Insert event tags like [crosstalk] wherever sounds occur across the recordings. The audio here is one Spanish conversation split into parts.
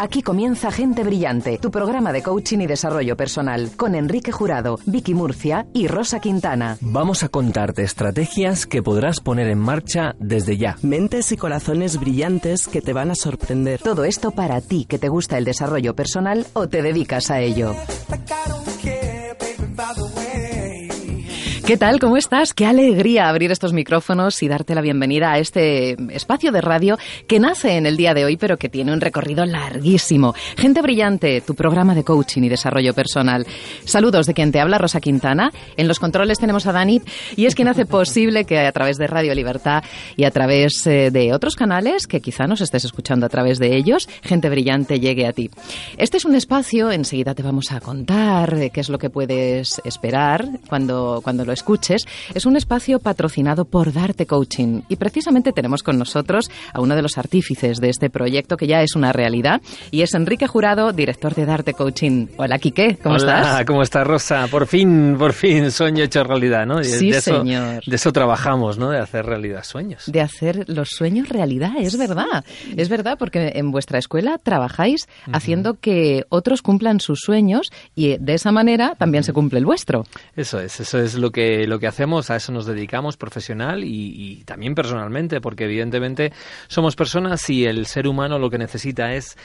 Aquí comienza Gente Brillante, tu programa de coaching y desarrollo personal, con Enrique Jurado, Vicky Murcia y Rosa Quintana. Vamos a contarte estrategias que podrás poner en marcha desde ya. Mentes y corazones brillantes que te van a sorprender. Todo esto para ti que te gusta el desarrollo personal o te dedicas a ello. ¿Qué tal? ¿Cómo estás? Qué alegría abrir estos micrófonos y darte la bienvenida a este espacio de radio que nace en el día de hoy, pero que tiene un recorrido larguísimo. Gente brillante, tu programa de coaching y desarrollo personal. Saludos de quien te habla, Rosa Quintana. En los controles tenemos a Dani y es quien hace posible que a través de Radio Libertad y a través eh, de otros canales, que quizá nos estés escuchando a través de ellos, Gente brillante llegue a ti. Este es un espacio, enseguida te vamos a contar eh, qué es lo que puedes esperar cuando, cuando lo escuches, es un espacio patrocinado por Darte Coaching. Y precisamente tenemos con nosotros a uno de los artífices de este proyecto que ya es una realidad y es Enrique Jurado, director de Darte Coaching. Hola, Quique, ¿cómo Hola, estás? ¿cómo estás, Rosa? Por fin, por fin, sueño hecho realidad, ¿no? Sí, de eso, señor. De eso trabajamos, ¿no? De hacer realidad sueños. De hacer los sueños realidad, es verdad. Es verdad porque en vuestra escuela trabajáis haciendo que otros cumplan sus sueños y de esa manera también se cumple el vuestro. Eso es, eso es lo que, lo que hacemos, a eso nos dedicamos profesional y, también personalmente, porque evidentemente somos personas y el ser humano lo que necesita es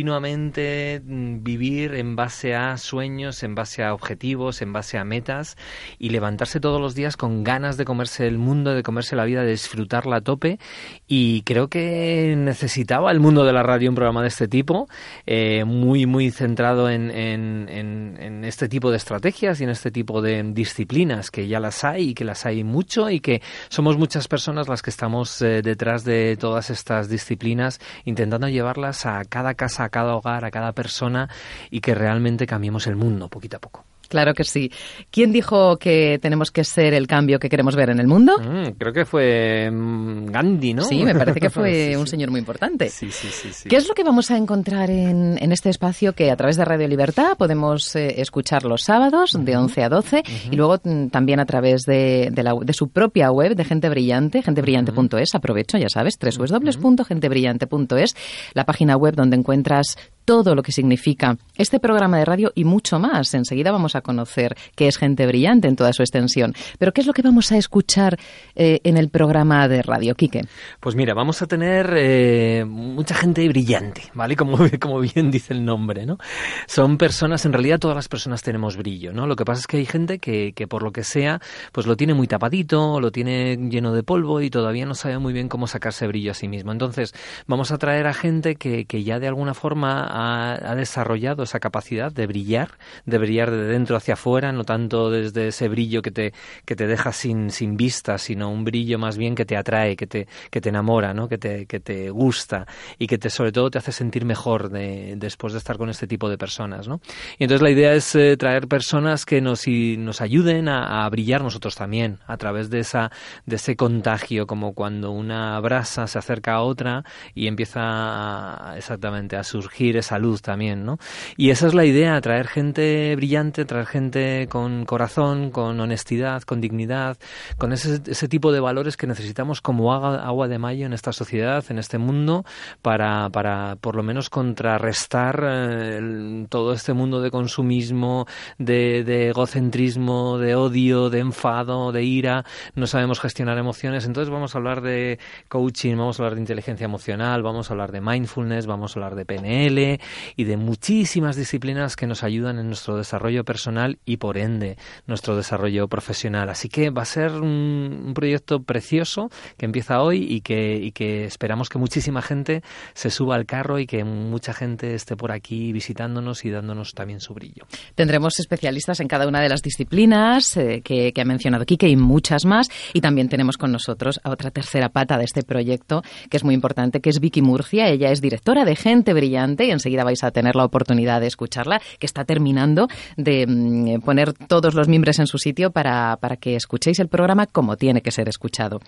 continuamente mm, vivir en base a sueños, en base a objetivos, en base a metas y levantarse todos los días con ganas de comerse el mundo, de comerse la vida, de disfrutarla a tope. Y creo que necesitaba el mundo de la radio un programa de este tipo, eh, muy, muy centrado en, en- en- en este tipo de estrategias y en este tipo de disciplinas, que ya las hay y que las hay mucho y que somos muchas personas las que estamos eh, detrás de todas estas disciplinas intentando llevarlas a cada casa, a cada hogar, a cada persona y que realmente cambiemos el mundo poquito a poco. Claro que sí. ¿Quién dijo que tenemos que ser el cambio que queremos ver en el mundo? Mm, creo que fue mm, Gandhi, ¿no? Sí, me parece que [laughs] fue Sí, un sí. señor muy importante. Sí, sí, sí. sí. ¿Qué es lo que vamos a encontrar en, en este espacio que a través de Radio Libertad podemos eh, escuchar los sábados de 11 a 12 y luego mm, también a través de, de la- de su propia web de Gente Brillante, gentebrillante.es, aprovecho, ya sabes, www.gentebrillante.es, la página web donde encuentras todo lo que significa este programa de radio y mucho más. Enseguida vamos a conocer qué es Gente Brillante en toda su extensión. Pero ¿qué es lo que vamos a escuchar eh, en el programa de radio, Quique? Pues mira, vamos a tener eh, mucha gente brillante, ¿vale? Como, [laughs] como bien dice el nombre, ¿no? Son personas, en realidad todas las personas tenemos brillo, ¿no? Lo que pasa es que hay gente que, que por lo que sea, pues lo tiene muy tapadito, lo tiene lleno de polvo y todavía no sabe muy bien cómo sacarse brillo a sí mismo. Entonces, vamos a traer a gente que, que ya de alguna forma ha, desarrollado esa capacidad de brillar, de brillar de dentro hacia afuera, no tanto desde ese brillo que te, que te deja sin, sin vista, sino un brillo más bien que te atrae, que te, que te enamora, ¿no? que, te, que te gusta y que te, sobre todo te hace sentir mejor de- después de estar con este tipo de personas. ¿no? Y entonces la idea es eh, traer personas que nos, y nos ayuden a, brillar nosotros también a través de, esa, de ese contagio, como cuando una brasa se acerca a otra y empieza exactamente a surgir esa luz también. ¿no? Y esa es la idea, traer gente brillante, traer gente con corazón, con honestidad, con dignidad, con ese, ese tipo de valores que necesitamos como agua, agua de mayo en esta sociedad, en este mundo, para, para por lo menos contrarrestar eh, todo este mundo de consumismo, de, de egocentrismo, de odio, de enfado, de ira. No sabemos gestionar emociones. Entonces vamos a hablar de coaching, vamos a hablar de inteligencia emocional, vamos a hablar de mindfulness, vamos a hablar de PNL y de muchísimas disciplinas que nos ayudan en nuestro desarrollo personal y por ende nuestro desarrollo profesional. Así que va a ser un, proyecto precioso que empieza hoy y que, esperamos que muchísima gente se suba al carro y que mucha gente esté por aquí visitándonos y dándonos también su brillo. Tendremos especialistas en cada una de las disciplinas eh, que, ha mencionado Quique y muchas más. Y también tenemos con nosotros a otra tercera pata de este proyecto, que es muy importante, que es Vicky Murcia. Ella es directora de Gente Brillante y enseguida vais a tener la oportunidad de escucharla, que está terminando de mm, poner todos los miembros en su sitio para, para que escuchéis el programa como tiene que ser escuchado.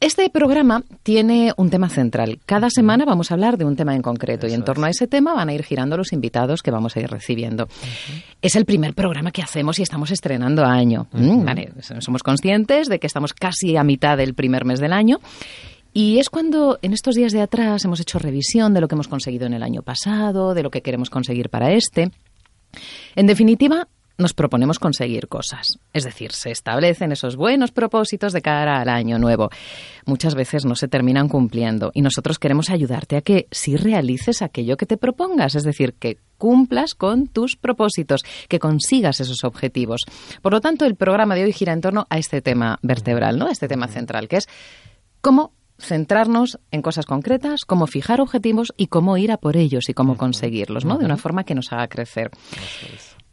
Este programa tiene un tema central. Cada semana vamos a hablar de un tema en concreto y en torno a ese tema van a ir girando los invitados que vamos a ir recibiendo. Es el primer programa que hacemos y estamos estrenando año. Mm, Vale, somos conscientes de que estamos casi a mitad del primer mes del año Y es cuando en estos días de atrás hemos hecho revisión de lo que hemos conseguido en el año pasado, de lo que queremos conseguir para este. En definitiva, nos proponemos conseguir cosas. Es decir, se establecen esos buenos propósitos de cara al año nuevo. Muchas veces no se terminan cumpliendo y nosotros queremos ayudarte a que sí realices aquello que te propongas, es decir, que cumplas con tus propósitos, que consigas esos objetivos. Por lo tanto, el programa de hoy gira en torno a este tema vertebral, ¿no? A este tema central, que es cómo centrarnos en cosas concretas, cómo fijar objetivos y cómo ir a por ellos y cómo conseguirlos, ¿no? De una forma que nos haga crecer.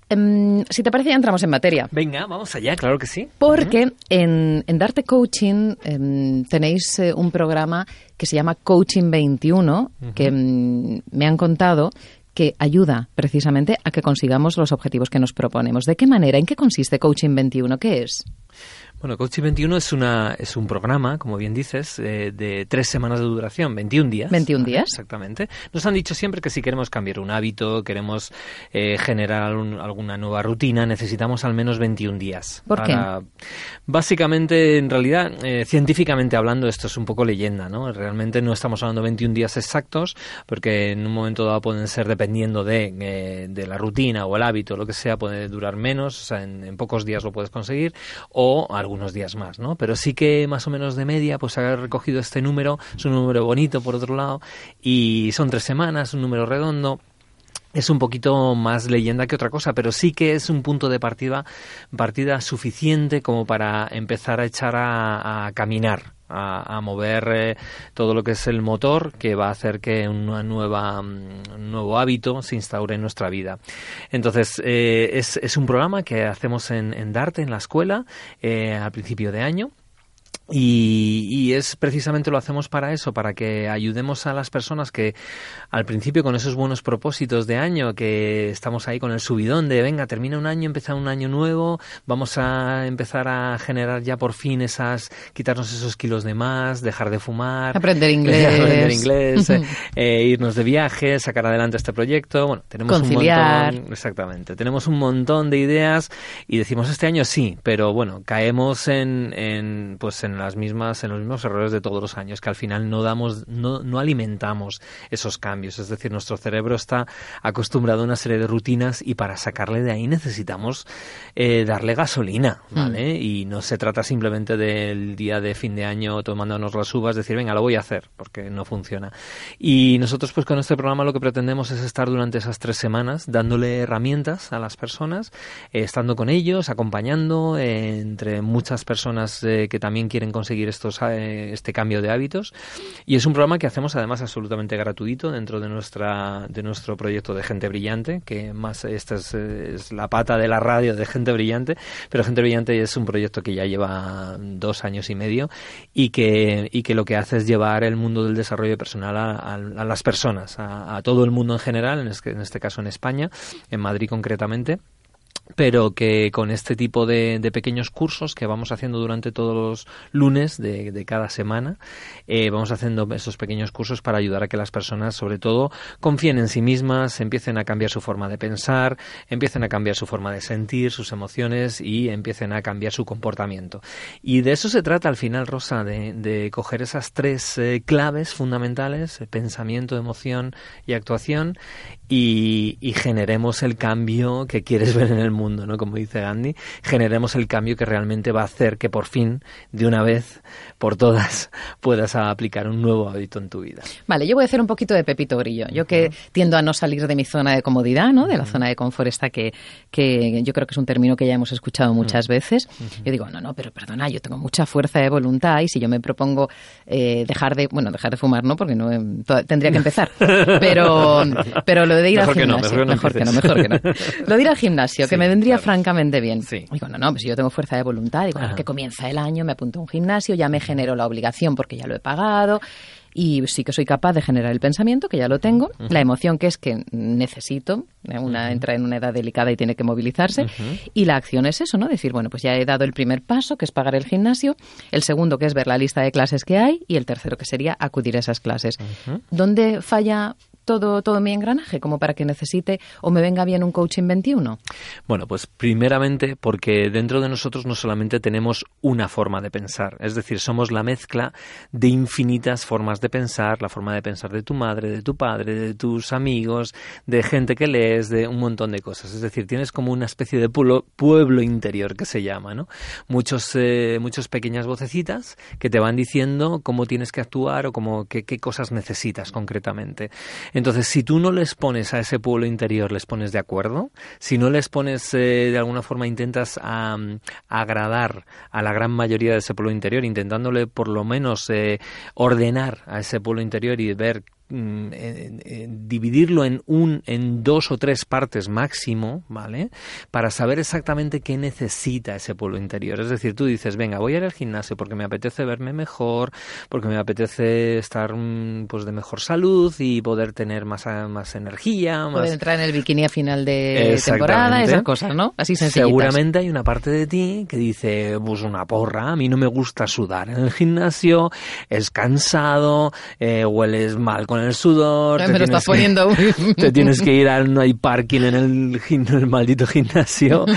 Em, si te parece, ya entramos en materia. Venga, vamos allá, claro que sí. Porque en, Darte Coaching em, tenéis eh, un programa que se llama Coaching 21, que em, me han contado que ayuda precisamente a que consigamos los objetivos que nos proponemos. ¿De qué manera? ¿En qué consiste Coaching 21? ¿Qué es? Bueno, Coaching 21 es, una, es un programa, como bien dices, eh, de tres semanas de duración, 21 días. 21 días. Exactamente. Nos han dicho siempre que si queremos cambiar un hábito, queremos eh, generar alguna nueva rutina, necesitamos al menos 21 días. ¿Por qué? Básicamente, en realidad, eh, científicamente hablando, esto es un poco leyenda, ¿no? Realmente no estamos hablando de 21 días exactos, porque en un momento dado pueden ser, dependiendo de, de la rutina o el hábito, lo que sea, puede durar menos, o sea, en, en pocos días lo puedes conseguir, o algún unos días más, ¿no? Pero sí que más o menos de media, pues ha recogido este número, es un número bonito por otro lado, y son tres semanas, un número redondo es un poquito más leyenda que otra cosa, pero sí que es un punto de partida, partida suficiente como para empezar a echar a, caminar. A, mover eh, todo lo que es el motor que va a hacer que una nueva, mm, un nuevo hábito se instaure en nuestra vida. Entonces, eh, es, es, un programa que hacemos en, en Darte, en la escuela, eh, al principio de año y, es precisamente lo hacemos para eso, para que ayudemos a las personas que al principio con esos buenos propósitos de año, que estamos ahí con el subidón de venga, termina un año, empieza un año nuevo, vamos a empezar a generar ya por fin esas, quitarnos esos kilos de más, dejar de fumar, aprender [laughs] inglés, aprender inglés eh, irnos de viaje, sacar adelante este proyecto. Bueno, tenemos un montón, exactamente, tenemos un montón de ideas y decimos este año sí, pero bueno, caemos en, en pues en las mismas, en los mismos errores de todos los años, que al final no damos, no, no alimentamos esos cambios. Es decir, nuestro cerebro está acostumbrado a una serie de rutinas y para sacarle de ahí necesitamos eh, darle gasolina, ¿vale? Mm. Y no se trata simplemente del día de fin de año tomándonos las uvas, decir, venga, lo voy a hacer, porque no funciona. Y nosotros, pues con este programa lo que pretendemos es estar durante esas tres semanas dándole herramientas a las personas, eh, estando con ellos, acompañando, eh, entre muchas personas que también quieren conseguir estos, eh, este cambio de hábitos. Y es un programa que hacemos además absolutamente gratuito dentro de, nuestra, de nuestro proyecto de Gente Brillante, que más esta es, la pata de la radio de Gente Brillante, pero Gente Brillante es un proyecto que ya lleva dos años y medio y que, y que lo que hace es llevar el mundo del desarrollo personal a, las personas, a, todo el mundo en general, en este, en este caso en España, en Madrid concretamente pero que con este tipo de, pequeños cursos que vamos haciendo durante todos los lunes de, cada semana, eh, vamos haciendo esos pequeños cursos para ayudar a que las personas, sobre todo, confíen en sí mismas, empiecen a cambiar su forma de pensar, empiecen a cambiar su forma de sentir, sus emociones y empiecen a cambiar su comportamiento. Y de eso se trata al final, Rosa, de, coger esas tres eh, claves fundamentales, pensamiento, emoción y actuación, y, y generemos el cambio que quieres ver en el mundo, ¿no? Como dice Gandhi, generemos el cambio que realmente va a hacer que por fin, de una vez por todas, [laughs] puedas aplicar un nuevo hábito en tu vida. Vale, yo voy a hacer un poquito de Pepito Grillo. Yo que tiendo a no salir de mi zona de comodidad, ¿no? De la zona de confort esta que, que yo creo que es un término que ya hemos escuchado muchas veces. Yo digo, no, no, pero perdona, yo tengo mucha fuerza de voluntad y si yo me propongo eh, dejar de, bueno, dejar de fumar, ¿no? Porque no tendría que empezar. [laughs] Pero, pero lo de ir al gimnasio, mejor, que no, mejor que no. [laughs] Lo de ir al gimnasio, que me vendría francamente bien. Sí. Digo, no, no, pues yo tengo fuerza de voluntad. Digo, que comienza el año, me apunto a un gimnasio, ya me genero la obligación porque ya lo he pagado y sí que soy capaz de generar el pensamiento, que ya lo tengo, la emoción que es que necesito, ¿eh? una entra en una edad delicada y tiene que movilizarse, y la acción es eso, ¿no? Decir, bueno, pues ya he dado el primer paso, que es pagar el gimnasio, el segundo que es ver la lista de clases que hay, y el tercero que sería acudir a esas clases. ¿Dónde falla todo, todo mi engranaje como para que necesite o me venga bien un coaching 21? Bueno, pues primeramente porque dentro de nosotros no solamente tenemos una forma de pensar, es decir, somos la mezcla de infinitas formas de pensar, la forma de pensar de tu madre, de tu padre, de tus amigos, de gente que lees, de un montón de cosas. Es decir, tienes como una especie de pueblo, pueblo interior que se llama, ¿no? Muchos, eh, muchas pequeñas vocecitas que te van diciendo cómo tienes que actuar o cómo, qué, qué cosas necesitas concretamente. Entonces, si tú no les pones a ese pueblo interior, les pones de acuerdo, si no les pones eh, de alguna forma, intentas agradar a la gran mayoría de ese pueblo interior, intentándole por lo menos eh, ordenar a ese pueblo interior y ver Mm, dividirlo en un en dos o tres partes máximo, ¿vale? Para saber exactamente qué necesita ese pueblo interior. Es decir, tú dices, venga, voy a ir al gimnasio porque me apetece verme mejor, porque me apetece estar mm, pues de mejor salud y poder tener más, más energía, más... Poder entrar en el bikini a final de temporada, esas cosas, ¿no? Así sencillitas. Seguramente hay una parte de ti que dice, pues una porra, a mí no me gusta sudar en el gimnasio, es cansado, eh, hueles mal con el sudor. te lo estás poniendo. [laughs] te tienes que ir a no hay parking en el, el maldito gimnasio. [laughs]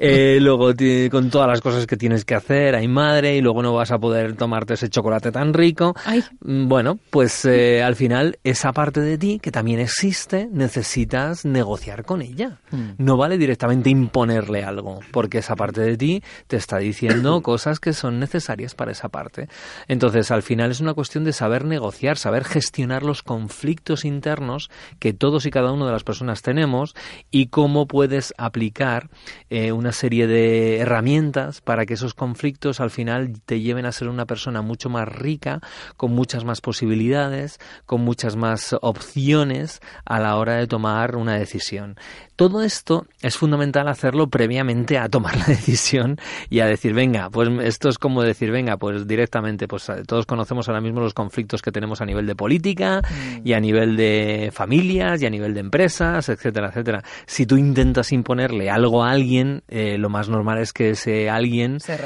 Eh, luego con todas las cosas que tienes que hacer, hay madre y luego no vas a poder tomarte ese chocolate tan rico. Mm, bueno, pues eh, al final esa parte de ti que también existe necesitas negociar con ella. Mm. No vale directamente imponerle algo, porque esa parte de ti te está diciendo [coughs] cosas que son necesarias para esa parte. Entonces, al final es una cuestión de saber negociar, saber gestionar los conflictos internos que todos y cada una de las personas tenemos y cómo puedes aplicar eh, una serie de herramientas para que esos conflictos al final te lleven a ser una persona mucho más rica, con muchas más posibilidades, con muchas más opciones a la hora de tomar una decisión. Todo esto es fundamental hacerlo previamente a tomar la [laughs] decisión y a decir, venga, pues esto es como decir, venga, pues directamente, pues eh, todos conocemos ahora mismo los conflictos que tenemos a nivel de política mm. y a nivel de familias y a nivel de empresas, etcétera, etcétera. Si tú intentas imponerle algo a alguien, eh, lo más normal es que ese alguien se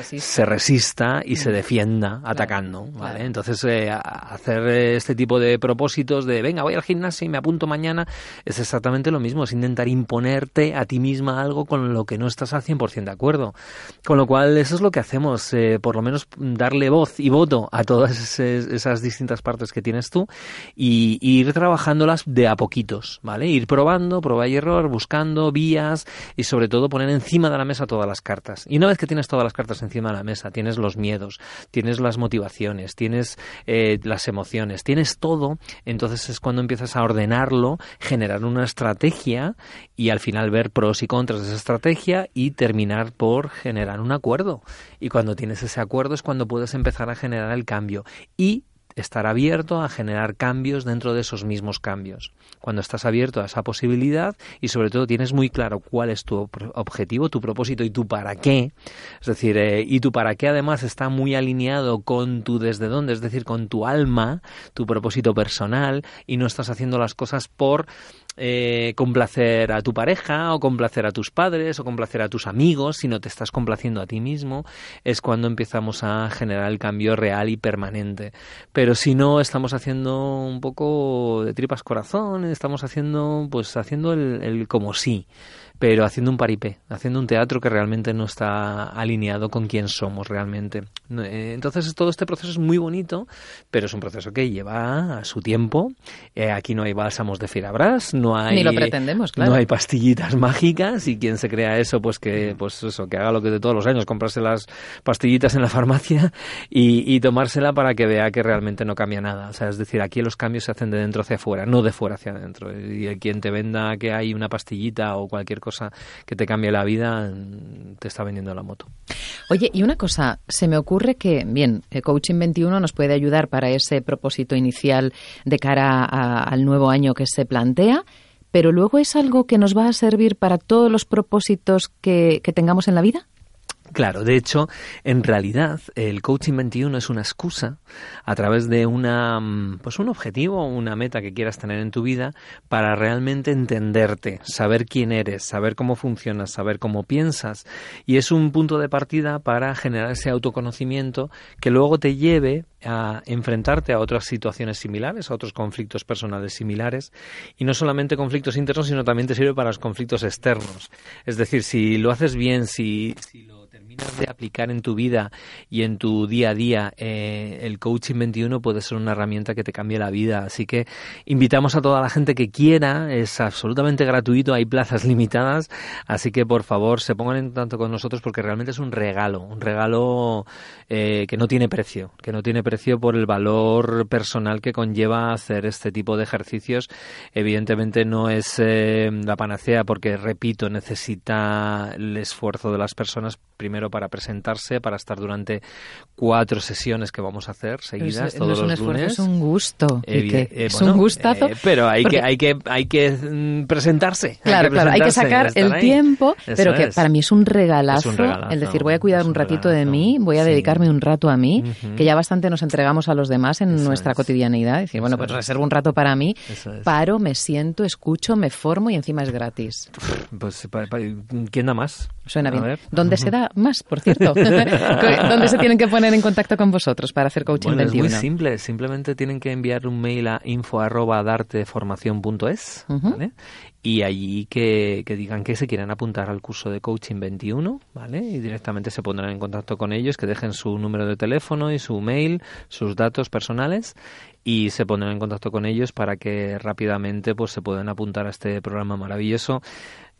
resista, y se mm. defienda atacando, ¿vale? Entonces, eh, hacer este tipo de propósitos de, venga, voy al gimnasio y me apunto mañana, es exactamente lo mismo, es intentar imponer ponerte a ti misma algo con lo que no estás al 100% de acuerdo. Con lo cual, eso es lo que hacemos, eh, por lo menos darle voz y voto a todas [laughs] esas distintas partes que tienes tú y, ir trabajándolas de a poquitos, ¿vale? Ir probando, prueba y error, buscando vías y sobre todo poner encima de la mesa todas las cartas. Y una vez que tienes todas las cartas encima de la mesa, tienes los miedos, tienes las motivaciones, tienes eh, las emociones, tienes todo, entonces es cuando empiezas a ordenarlo, generar una estrategia y al final ver pros y contras de esa estrategia y terminar por generar un acuerdo. Y cuando tienes ese acuerdo es cuando puedes empezar a generar el cambio. Y estar abierto a generar cambios dentro de esos mismos cambios. Cuando estás abierto a esa posibilidad y sobre todo tienes muy claro cuál es tu objetivo, tu propósito y tu para qué, es decir, eh, y tu para qué además está muy alineado con tu desde dónde, es decir, con tu alma, tu propósito personal y no estás haciendo las cosas por eh, complacer a tu pareja o complacer a tus padres o complacer a tus amigos, sino te estás complaciendo a ti mismo, es cuando empezamos a generar el cambio real y permanente. Pero si no, estamos haciendo un poco de tripas corazón, estamos haciendo, pues haciendo el, el como sí pero haciendo un paripé, haciendo un teatro que realmente no está alineado con quién somos realmente. Eh, entonces todo este proceso es muy bonito, pero es un proceso que lleva a su tiempo. Eh, aquí no hay bálsamos de firabras, no hay ni lo pretendemos, claro. No hay pastillitas mágicas y quien se crea eso, pues que pues eso que haga lo que de todos los años, comprarse las pastillitas en la farmacia y, y tomársela para que vea que realmente no cambia nada. O sea, es decir, aquí los cambios se hacen de dentro hacia afuera, no de fuera hacia adentro. Y quien te venda que hay una pastillita o cualquier cosa que te cambie la vida, te está vendiendo la moto. Oye, y una cosa, se me ocurre que, bien, el Coaching 21 nos puede ayudar para ese propósito inicial de cara al nuevo año que se plantea, pero luego es algo que nos va a servir para todos los propósitos que tengamos en la vida. Claro, de hecho, en realidad el coaching 21 es una excusa a través de una mm, pues un objetivo, una meta que quieras tener en tu vida para realmente entenderte, saber quién eres, saber cómo funcionas, saber cómo piensas y es un punto de partida para generar ese autoconocimiento que luego te lleve a enfrentarte a otras situaciones similares, a otros conflictos personales similares y no solamente conflictos internos, sino también te sirve para los conflictos externos. Es decir, si lo haces bien, si, si lo de aplicar en tu vida y en tu día a día eh, el coaching 21 puede ser una herramienta que te cambie la vida. Así que invitamos a toda la gente que quiera, es absolutamente gratuito, hay plazas [laughs] limitadas, así que por favor se pongan en contacto con nosotros porque realmente es un regalo, un regalo eh, que no tiene precio, que no tiene precio por el valor personal que conlleva hacer este tipo de ejercicios. Evidentemente no es eh, la panacea porque, repito, necesita el esfuerzo de las personas primero para presentarse, para estar durante cuatro sesiones que vamos a hacer seguidas todos no es un los lunes. Es un gusto. Eh, es un gustazo. Eh, pero hay que hay que hay que mm, presentarse. Claro, claro, hay que sacar el tiempo, pero que para mí es un, regalazo, el decir voy a cuidar un, ratito de mí, voy a dedicarme un rato a mí, que ya bastante nos entregamos a los demás en nuestra cotidianidad. Decir, bueno, pues reservo un rato para mí, paro, me siento, escucho, me formo y encima es gratis. Pues ¿quién da más? Suena bien. ¿Dónde se da más, por cierto? [laughs] ¿Dónde se tienen que poner en contacto con vosotros para hacer coaching bueno, Es muy simple, simplemente tienen que enviar un mail a info@darteformacion.es, ¿vale? Y allí que, que, digan que se quieren apuntar al curso de coaching 21, ¿vale? Y directamente se pondrán en contacto con ellos, que dejen su número de teléfono y su mail, sus datos personales y se pondrán en contacto con ellos para que rápidamente pues se puedan apuntar a este programa maravilloso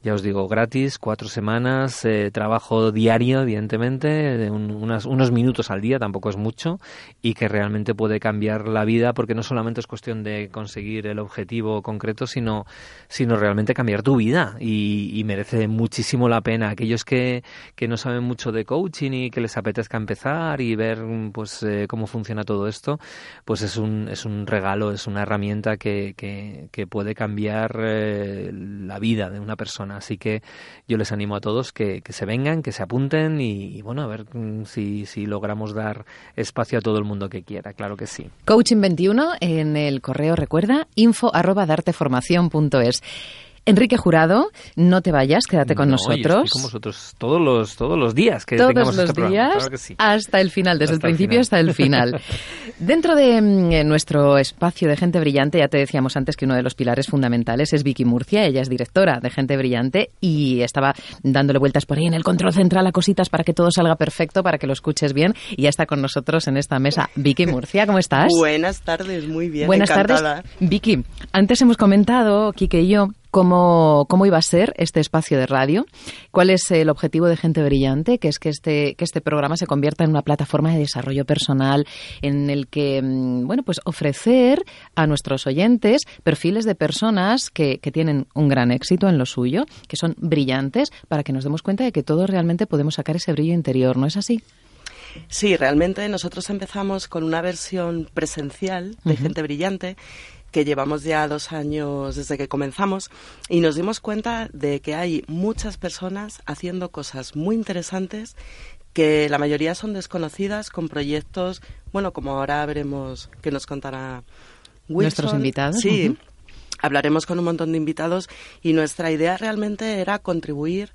ya os digo, gratis, cuatro semanas, eh, trabajo diario, evidentemente, unos minutos al día, tampoco es mucho, y que realmente puede cambiar la vida, porque no solamente es cuestión de conseguir el objetivo concreto, sino, sino realmente cambiar tu vida, y, merece muchísimo la pena. Aquellos que, que, no saben mucho de coaching y que les apetezca empezar y ver pues eh, cómo funciona todo esto, pues es un, es un regalo, es una herramienta que, que, puede cambiar eh, la vida de una persona. Así que yo les animo a todos que, se vengan, que se apunten y, bueno, a ver mm, si, si, logramos dar espacio a todo el mundo que quiera, claro que sí. Coaching 21 en el correo, recuerda, info arroba darteformación.es. Enrique Jurado, no te vayas, quédate con nosotros. con vosotros todos los, todos los días que todos tengamos los este días hasta el final, desde el principio hasta el final. [laughs] Dentro de mm, nuestro espacio de Gente Brillante, ya te decíamos antes que uno de los pilares fundamentales es Vicky Murcia, ella es directora de Gente Brillante y estaba dándole vueltas por ahí en el control central a cositas para que todo salga perfecto, para que lo escuches bien y ya está con nosotros en esta mesa Vicky Murcia, ¿cómo estás? [laughs] Buenas tardes, muy bien. Buenas tardes. Vicky, antes hemos comentado, Kike y yo, cómo, cómo iba a ser este espacio de radio, cuál es el objetivo de Gente Brillante, que es que este, que este programa se convierta en una plataforma de desarrollo personal en el que, mm, bueno, pues ofrecer a nuestros oyentes perfiles de personas que, que tienen un gran éxito en lo suyo, que son brillantes, para que nos demos cuenta de que todos realmente podemos sacar ese brillo interior, ¿no es así? Sí, realmente nosotros empezamos con una versión presencial de Gente Brillante que llevamos ya dos años desde que comenzamos y nos dimos cuenta de que hay muchas personas haciendo cosas muy interesantes que la mayoría son desconocidas con proyectos, bueno, como ahora veremos que nos contará Wilson. Nuestros invitados. Sí, hablaremos con un montón de invitados y nuestra idea realmente era contribuir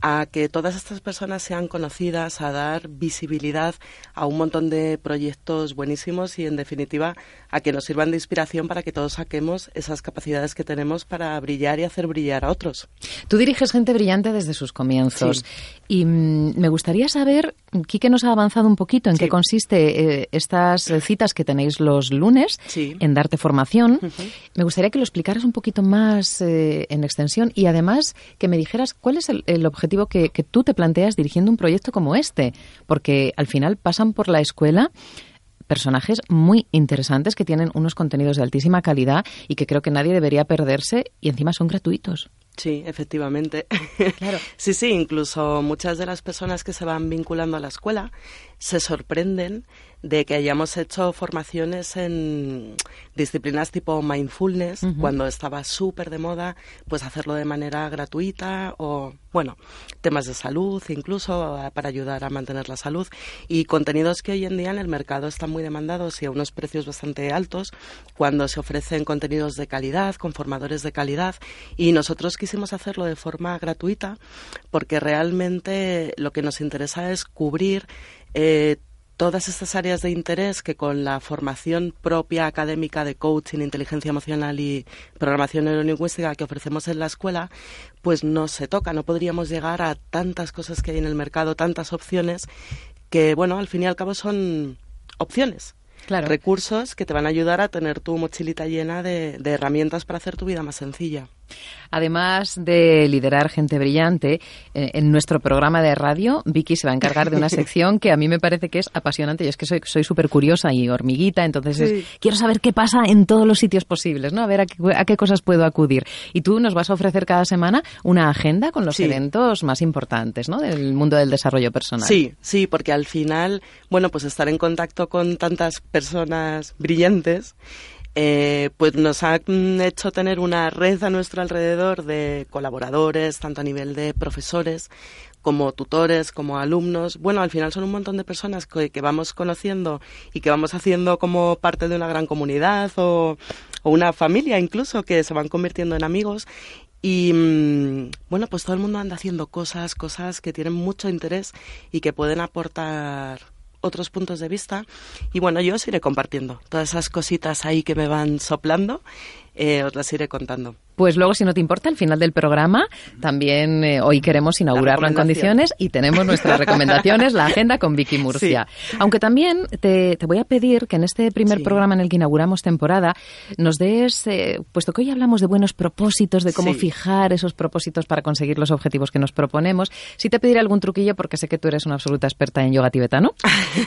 a que todas estas personas sean conocidas, a dar visibilidad a un montón de proyectos buenísimos y, en definitiva, a que nos sirvan de inspiración para que todos saquemos esas capacidades que tenemos para brillar y hacer brillar a otros. Tú diriges gente brillante desde sus comienzos y mm, me gustaría saber, Quique nos ha avanzado un poquito en qué consiste eh, estas citas que tenéis los lunes en Darte Formación. Me gustaría que lo explicaras un poquito más eh, en extensión y además que me dijeras cuál es el objetivo que, tú te planteas dirigiendo un proyecto como este, porque al final pasan por la escuela personajes muy interesantes que tienen unos contenidos de altísima calidad y que creo que nadie debería perderse y encima son gratuitos. Sí, efectivamente. Claro. [laughs] sí, sí, incluso muchas de las personas que se van vinculando a la escuela se sorprenden de que hayamos hecho formaciones en disciplinas tipo mindfulness, cuando estaba súper de moda, pues hacerlo de manera gratuita o, bueno, temas de salud incluso para ayudar a mantener la salud. Y contenidos que hoy en día en el mercado están muy demandados y a unos precios bastante altos cuando se ofrecen contenidos de calidad, con formadores de calidad. Y nosotros quisimos hacerlo de forma gratuita porque realmente lo que nos interesa es cubrir eh, todas estas áreas de interés que con la formación propia académica de coaching, inteligencia emocional y programación neurolingüística que ofrecemos en la escuela, pues no se toca, no podríamos llegar a tantas cosas que hay en el mercado, tantas opciones, que bueno, al fin y al cabo son opciones. Recursos que te van a ayudar a tener tu mochilita llena de herramientas para hacer tu vida más sencilla. Además de liderar gente brillante, eh, en nuestro programa de radio, Vicky se va a encargar de una [laughs] sección que a mí me parece que es apasionante. Yo es que soy súper curiosa y hormiguita, entonces quiero saber qué pasa en todos los sitios posibles, ¿no? A ver a qué, cosas puedo acudir. Y tú nos vas a ofrecer cada semana una agenda con los eventos más importantes, ¿no? Del mundo del desarrollo personal. Sí, sí, porque al final, bueno, pues estar en contacto con tantas personas brillantes eh, pues nos ha hecho tener una red a nuestro alrededor de colaboradores, tanto a nivel de profesores como tutores, como alumnos. Bueno, al final son un montón de personas que, vamos conociendo y que vamos haciendo como parte de una gran comunidad o, una familia incluso que se van convirtiendo en amigos. Y mm, bueno, pues todo el mundo anda haciendo cosas, cosas que tienen mucho interés y que pueden aportar otros puntos de vista. Y bueno, yo os iré compartiendo todas esas cositas ahí que me van soplando, eh, os las iré contando. Pues luego, si no te importa, al final del programa, también eh, hoy queremos inaugurarlo en condiciones y tenemos nuestras [laughs] recomendaciones, la agenda con Vicky Murcia. Aunque también te, voy a pedir que en este primer programa en el que inauguramos temporada nos des, eh, puesto que hoy hablamos de buenos propósitos, de cómo fijar esos propósitos para conseguir los objetivos que nos proponemos, si te pediré algún truquillo porque sé que tú eres una absoluta experta en yoga tibetano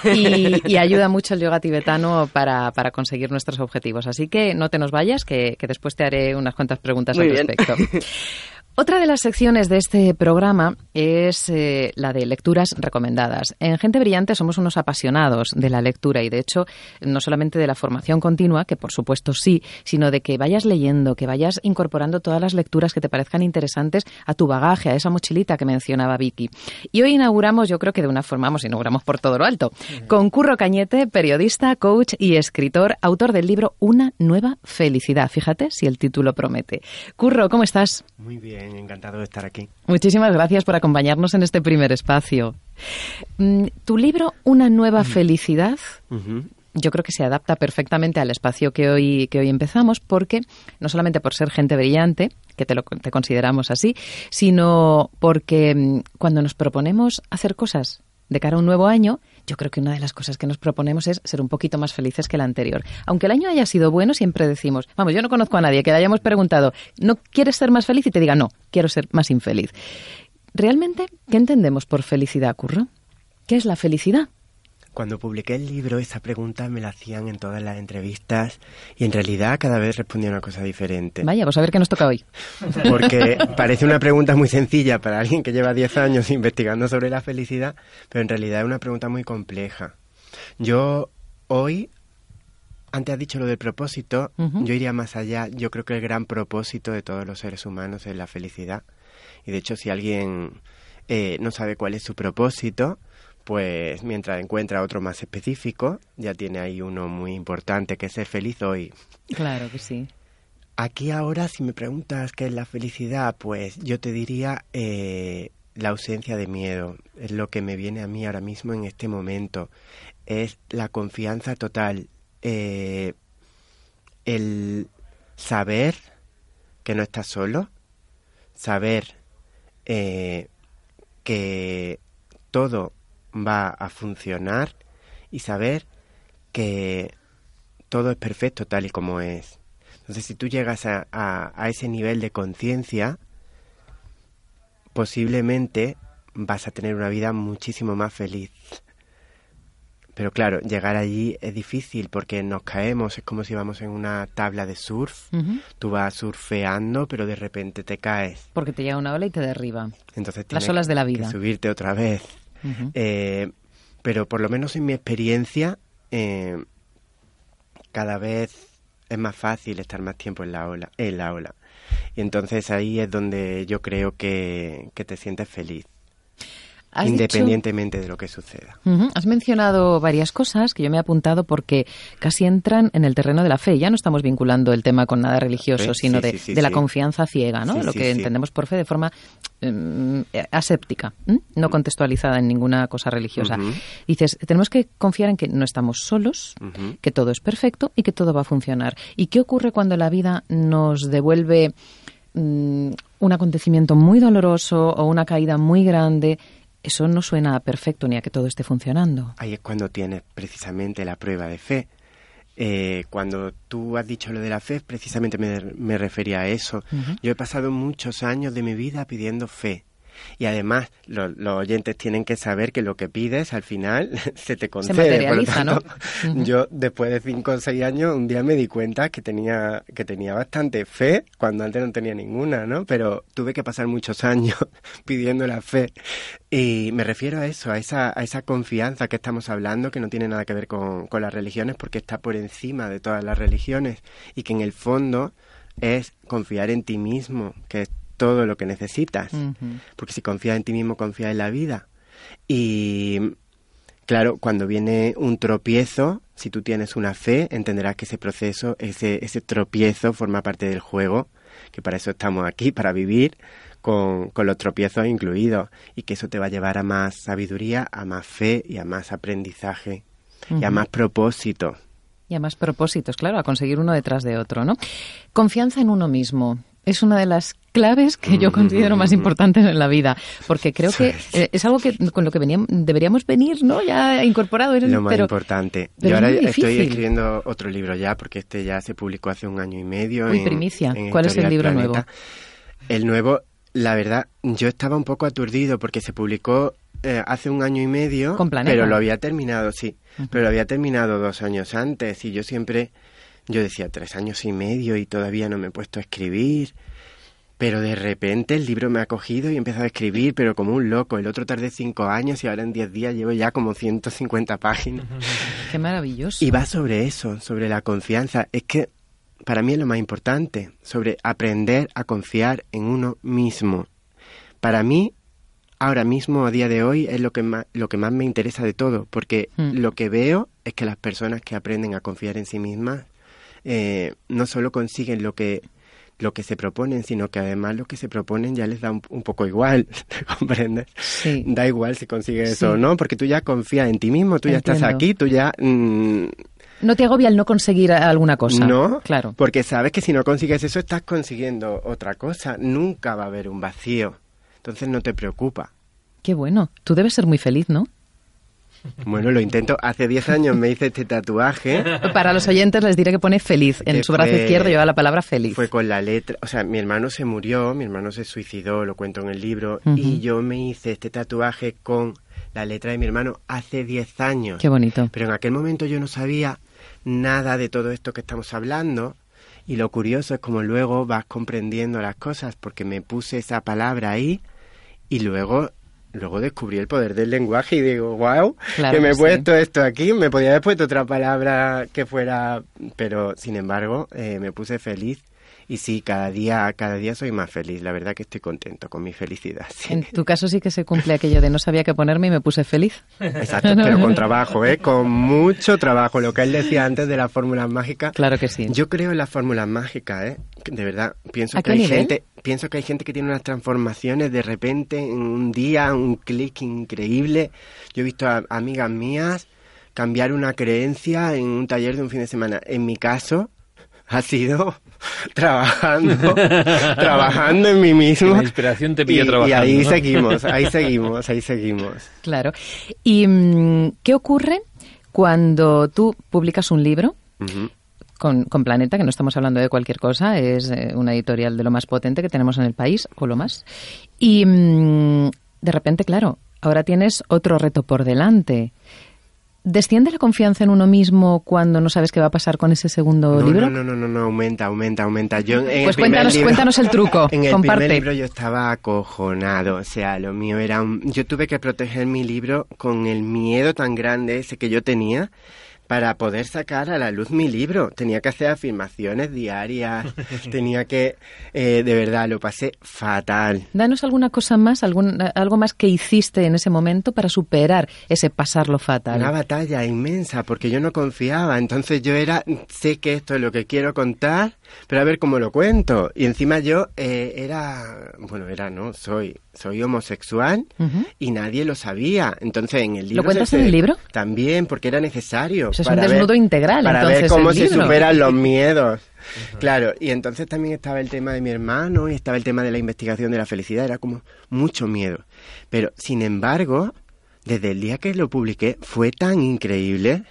y, [laughs] ayuda mucho el yoga tibetano para, conseguir nuestros objetivos. Así que no te nos vayas, que después te haré unas cuantas preguntas Muy al respecto. [laughs] Otra de las secciones de este programa es eh, la de lecturas recomendadas. En Gente Brillante somos unos apasionados de la lectura y, de hecho, no solamente de la formación continua, que por supuesto sí, sino de que vayas leyendo, que vayas incorporando todas las lecturas que te parezcan interesantes a tu bagaje, a esa mochilita que mencionaba Vicky. Y hoy inauguramos, yo creo que de una forma, vamos, inauguramos por todo lo alto, con Curro Cañete, periodista, coach y escritor, autor del libro Una nueva felicidad. Fíjate si el título promete. Curro, ¿cómo estás? Muy bien encantado de estar aquí. Muchísimas gracias por acompañarnos en este primer espacio. Mm, tu libro, Una nueva felicidad, yo creo que se adapta perfectamente al espacio que hoy, que hoy empezamos, porque no solamente por ser gente brillante, que te, lo, te consideramos así, sino porque mm, cuando nos proponemos hacer cosas de cara a un nuevo año, yo creo que una de las cosas que nos proponemos es ser un poquito más felices que el anterior. Aunque el año haya sido bueno, siempre decimos, vamos, yo no conozco a nadie que le hayamos preguntado, ¿no quieres ser más feliz? Y te diga, no, quiero ser más infeliz. ¿Realmente qué entendemos por felicidad, Curro? ¿Qué es la felicidad? Cuando publiqué el libro, esa pregunta me la hacían en todas las entrevistas y en realidad cada vez respondía una cosa diferente. Vaya, pues a ver qué nos toca hoy. Porque parece una pregunta muy sencilla para alguien que lleva 10 años investigando sobre la felicidad, pero en realidad es una pregunta muy compleja. Yo hoy, antes has dicho lo del propósito, yo iría más allá. Yo creo que el gran propósito de todos los seres humanos es la felicidad. Y de hecho, si alguien eh, no sabe cuál es su propósito, pues mientras encuentra otro más específico, ya tiene ahí uno muy importante que es ser feliz hoy. Claro que sí. Aquí ahora, si me preguntas qué es la felicidad, pues yo te diría eh, la ausencia de miedo. Es lo que me viene a mí ahora mismo en este momento. Es la confianza total. Eh, el saber que no estás solo. Saber eh, que todo va a funcionar y saber que todo es perfecto tal y como es. Entonces, si tú llegas a, a, ese nivel de conciencia, posiblemente vas a tener una vida muchísimo más feliz. Pero claro, llegar allí es difícil porque nos caemos, es como si vamos en una tabla de surf, tú vas surfeando, pero de repente te caes. Porque te llega una ola y te derriba. Entonces Las olas de la vida. Que subirte otra vez. Eh, pero por lo menos en mi experiencia, eh, cada vez es más fácil estar más tiempo en la ola. En la ola. Y entonces ahí es donde yo creo que, que te sientes feliz independientemente de lo que suceda. Has mencionado varias cosas que yo me he apuntado porque casi entran en el terreno de la fe. Ya no estamos vinculando el tema con nada religioso, sino de, la confianza ciega, ¿no? lo que entendemos por fe de forma em, aséptica, no contextualizada en ninguna cosa religiosa. Dices, tenemos que confiar en que no estamos solos, que todo es perfecto y que todo va a funcionar. ¿Y qué ocurre cuando la vida nos devuelve mm, un acontecimiento muy doloroso o una caída muy grande eso no suena perfecto ni a que todo esté funcionando. Ahí es cuando tienes precisamente la prueba de fe. Eh, cuando tú has dicho lo de la fe, precisamente me, refería a eso. Yo he pasado muchos años de mi vida pidiendo fe. Y además, los oyentes tienen que saber que lo que pides al final [laughs] se te concede. Se materializa, ¿no? Yo, después de cinco o seis años, un día me di cuenta que tenía, que tenía bastante fe cuando antes no tenía ninguna, ¿no? Pero tuve que pasar muchos [laughs] años pidiendo la fe. Y me refiero a eso, a esa, a esa confianza que estamos hablando, que no tiene nada que ver con, con las religiones, porque está por encima de todas las religiones y que en el fondo es confiar en ti mismo, que es todo lo que necesitas. Porque si confías en ti mismo, confías en la vida. Y claro, cuando viene un tropiezo, si tú tienes una fe, entenderás que ese proceso, ese, ese tropiezo forma parte del juego, que para eso estamos aquí, para vivir con, con los tropiezos incluidos, y que eso te va a llevar a más sabiduría, a más fe y a más aprendizaje y a más propósito. Y a más propósitos, claro, a conseguir uno detrás de otro, ¿no? Confianza en uno mismo es una de las claves que yo considero más importantes en la vida, porque creo que eh, es algo que con lo que veníamos, deberíamos venir, ¿no? Ya incorporado. Lo más importante. yo ahora estoy escribiendo otro libro ya, porque este ya se publicó hace un año y medio. Uy, primicia. ¿Cuál es el libro nuevo? El nuevo, la verdad, yo estaba un poco aturdido porque se publicó eh, hace un año y medio, pero lo había terminado, sí, pero lo había terminado dos años antes y yo siempre yo decía, tres años y medio y todavía no me he puesto a escribir. Pero de repente el libro me ha cogido y he empezado a escribir, pero como un loco. El otro tardé cinco años y ahora en diez días llevo ya como 150 páginas. [laughs] Qué maravilloso. Y va sobre eso, sobre la confianza. Es que para mí es lo más importante, sobre aprender a confiar en uno mismo. Para mí, ahora mismo, a día de hoy, es lo que más, lo que más me interesa de todo, porque hmm. lo que veo es que las personas que aprenden a confiar en sí mismas eh, no solo consiguen lo que lo que se proponen, sino que además lo que se proponen ya les da un, poco igual, [laughs] ¿comprendes? Sí. Da igual si consigues eso o no, porque tú ya confías en ti mismo, tú ya estás aquí, tú ya... Mm, no te agobia el no conseguir alguna cosa. No, claro. Porque sabes que si no consigues eso estás consiguiendo otra cosa. Nunca va a haber un vacío. Entonces no te preocupa. Qué bueno. Tú debes ser muy feliz, ¿no? Bueno, lo intento. Hace 10 años me hice este tatuaje. Para los oyentes les diré que pone feliz. En su brazo izquierdo lleva la palabra feliz. Fue con la letra. O sea, mi hermano se murió, mi hermano se suicidó, lo cuento en el libro. Y yo me hice este tatuaje con la letra de mi hermano hace 10 años. Qué bonito. Pero en aquel momento yo no sabía nada de todo esto que estamos hablando. Y lo curioso es como luego vas comprendiendo las cosas, porque me puse esa palabra ahí y luego luego descubrí el poder del lenguaje y digo, wow, que me he puesto esto aquí, me podía haber puesto otra palabra que fuera, pero sin embargo eh, me puse feliz y sí, cada día, cada día soy más feliz. La verdad que estoy contento con mi felicidad. En tu caso sí que se cumple aquello de no sabía qué ponerme y me puse feliz. Exacto, pero con trabajo, ¿eh? Con [laughs] mucho trabajo. Lo que él decía antes de las fórmulas mágicas. Claro que sí. Yo creo en las fórmulas mágicas, ¿eh? De verdad, pienso que hay gente, pienso que hay gente que tiene unas transformaciones de repente en un día, un clic increíble. Yo he visto a amigas mías cambiar una creencia en un taller de un fin de semana. En mi caso, [laughs] ha sido [laughs] trabajando, [laughs] trabajando en mí mismo. La inspiración te pilla trabajando. Y ahí seguimos, ahí [laughs] seguimos, ahí seguimos. Claro. ¿Y mm, qué ocurre cuando tú publicas un libro? Con, con, Planeta, que no estamos hablando de cualquier cosa, es eh, una editorial de lo más potente que tenemos en el país, o lo más. Y mm, de repente, claro, ahora tienes otro reto por delante. ¿Desciende la confianza en uno mismo cuando no sabes qué va a pasar con ese segundo libro? No, no, no, no, aumenta, aumenta, aumenta. Yo, pues cuéntanos, cuéntanos el truco. [laughs] En el primer libro yo estaba acojonado, o sea, lo mío era un... Yo tuve que proteger mi libro con el miedo tan grande ese que yo tenía para poder sacar a la luz mi libro. Tenía que hacer afirmaciones diarias, [laughs] tenía que, eh, de verdad, lo pasé fatal. Danos alguna cosa más, algún, algo más que hiciste en ese momento para superar ese pasarlo fatal. Una batalla inmensa, porque yo no confiaba. Entonces yo era, sé que esto es lo que quiero contar, pero a ver cómo lo cuento. Y encima yo eh, era, bueno, era, no, soy, soy homosexual y nadie lo sabía. Entonces en el libro... ¿Lo cuentas en el libro? También, porque era necesario. Es un desnudo integral. Para ver cómo se superan los [laughs] miedos. Claro, y entonces también estaba el tema de mi hermano y estaba el tema de la investigación de la felicidad, era como mucho miedo. Pero, sin embargo, desde el día que lo publiqué fue tan increíble.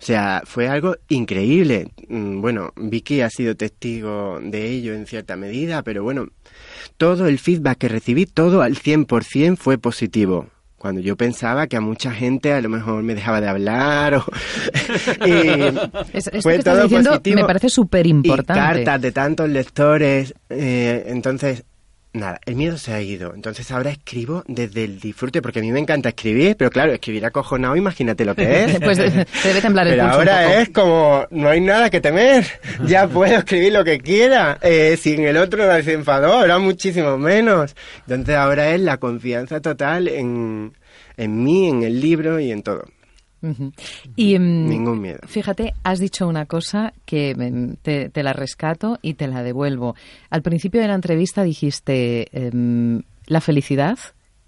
O sea, fue algo increíble. Mm, bueno, Vicky ha sido testigo de ello en cierta medida, pero bueno, todo el feedback que recibí, todo al 100% fue positivo cuando yo pensaba que a mucha gente a lo mejor me dejaba de hablar o [laughs] y fue todo diciendo positivo. me parece súper importante cartas de tantos lectores eh, entonces nada, el miedo se ha ido. Entonces ahora escribo desde el disfrute, porque a mí me encanta escribir, pero claro, escribir acojonado, imagínate lo que es. [laughs] pues debe temblar el Pero ahora es como, no hay nada que temer, [laughs] ya puedo escribir lo que quiera. Eh, si en el otro se enfadó, ahora muchísimo menos. Entonces ahora es la confianza total en, en mí, en el libro y en todo. Y, mm, Ningún miedo. Fíjate, has dicho una cosa que mm, te, la rescato y te la devuelvo. Al principio de la entrevista dijiste, em, la felicidad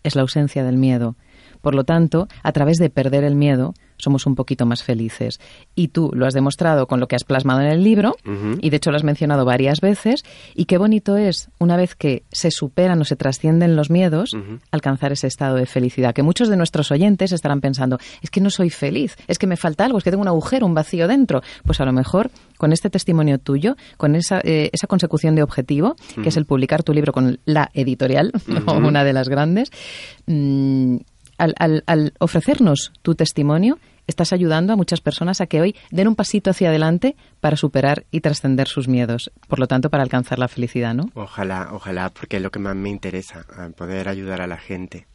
es la ausencia del miedo. Por lo tanto, a través de perder el miedo, somos un poquito más felices. Y tú lo has demostrado con lo que has plasmado en el libro, y de hecho lo has mencionado varias veces, y qué bonito es, una vez que se superan o se trascienden los miedos, alcanzar ese estado de felicidad. Que muchos de nuestros oyentes estarán pensando, es que no soy feliz, es que me falta algo, es que tengo un agujero, un vacío dentro. Pues a lo mejor con este testimonio tuyo, con esa, eh, esa consecución de objetivo, que es el publicar tu libro con la editorial, [laughs] una de las grandes, mm, al, ofrecernos tu testimonio, estás ayudando a muchas personas a que hoy den un pasito hacia adelante para superar y trascender sus miedos, por lo tanto para alcanzar la felicidad, ¿no? Ojalá, ojalá, porque es lo que más me interesa, poder ayudar a la gente.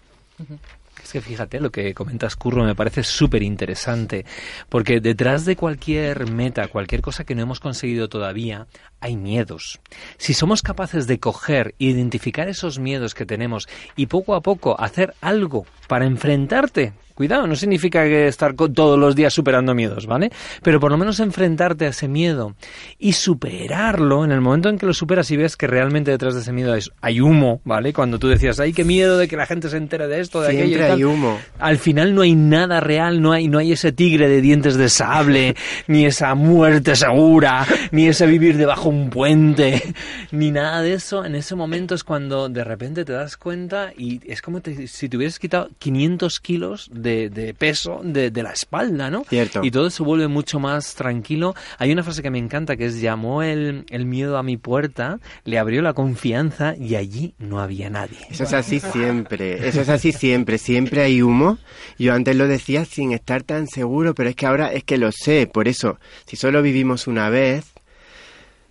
Es que fíjate, lo que comentas, Curro, me parece súper interesante, porque detrás de cualquier meta, cualquier cosa que no hemos conseguido todavía, hay miedos. Si somos capaces de coger, identificar esos miedos que tenemos y poco a poco hacer algo para enfrentarte Cuidado, no significa que estar todos los días superando miedos, ¿vale? Pero por lo menos enfrentarte a ese miedo y superarlo en el momento en que lo superas y ves que realmente detrás de ese miedo hay, humo, ¿vale? Cuando tú decías, ay, qué miedo de que la gente se entere de esto, de aquello. Y hay humo. Al final no hay nada real, no hay, no hay ese tigre de dientes de sable, [laughs] ni esa muerte segura, ni ese vivir debajo un puente, [laughs] ni nada de eso. En ese momento es cuando de repente te das cuenta y es como si te hubieras quitado 500 kilos de de, peso de, la espalda, ¿no? Cierto. Y todo se vuelve mucho más tranquilo. Hay una frase que me encanta que es llamó el, el miedo a mi puerta, le abrió la confianza y allí no había nadie. Eso es así siempre, eso es así siempre, siempre hay humo. Yo antes lo decía sin estar tan seguro, pero es que ahora es que lo sé, por eso, si solo vivimos una vez,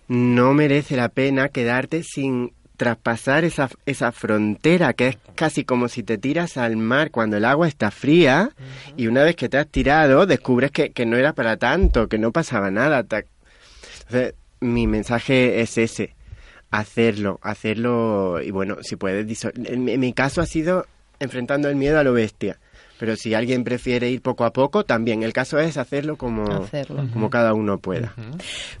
no merece la pena quedarte sin traspasar esa, esa frontera que es casi como si te tiras al mar cuando el agua está fría y una vez que te has tirado descubres que, no era para tanto, que no pasaba nada. Entonces, mi mensaje es ese, hacerlo, hacerlo y bueno, si puedes, en mi caso ha sido enfrentando el miedo a lo bestia pero si alguien prefiere ir poco a poco, también. El caso es hacerlo como, como cada uno pueda.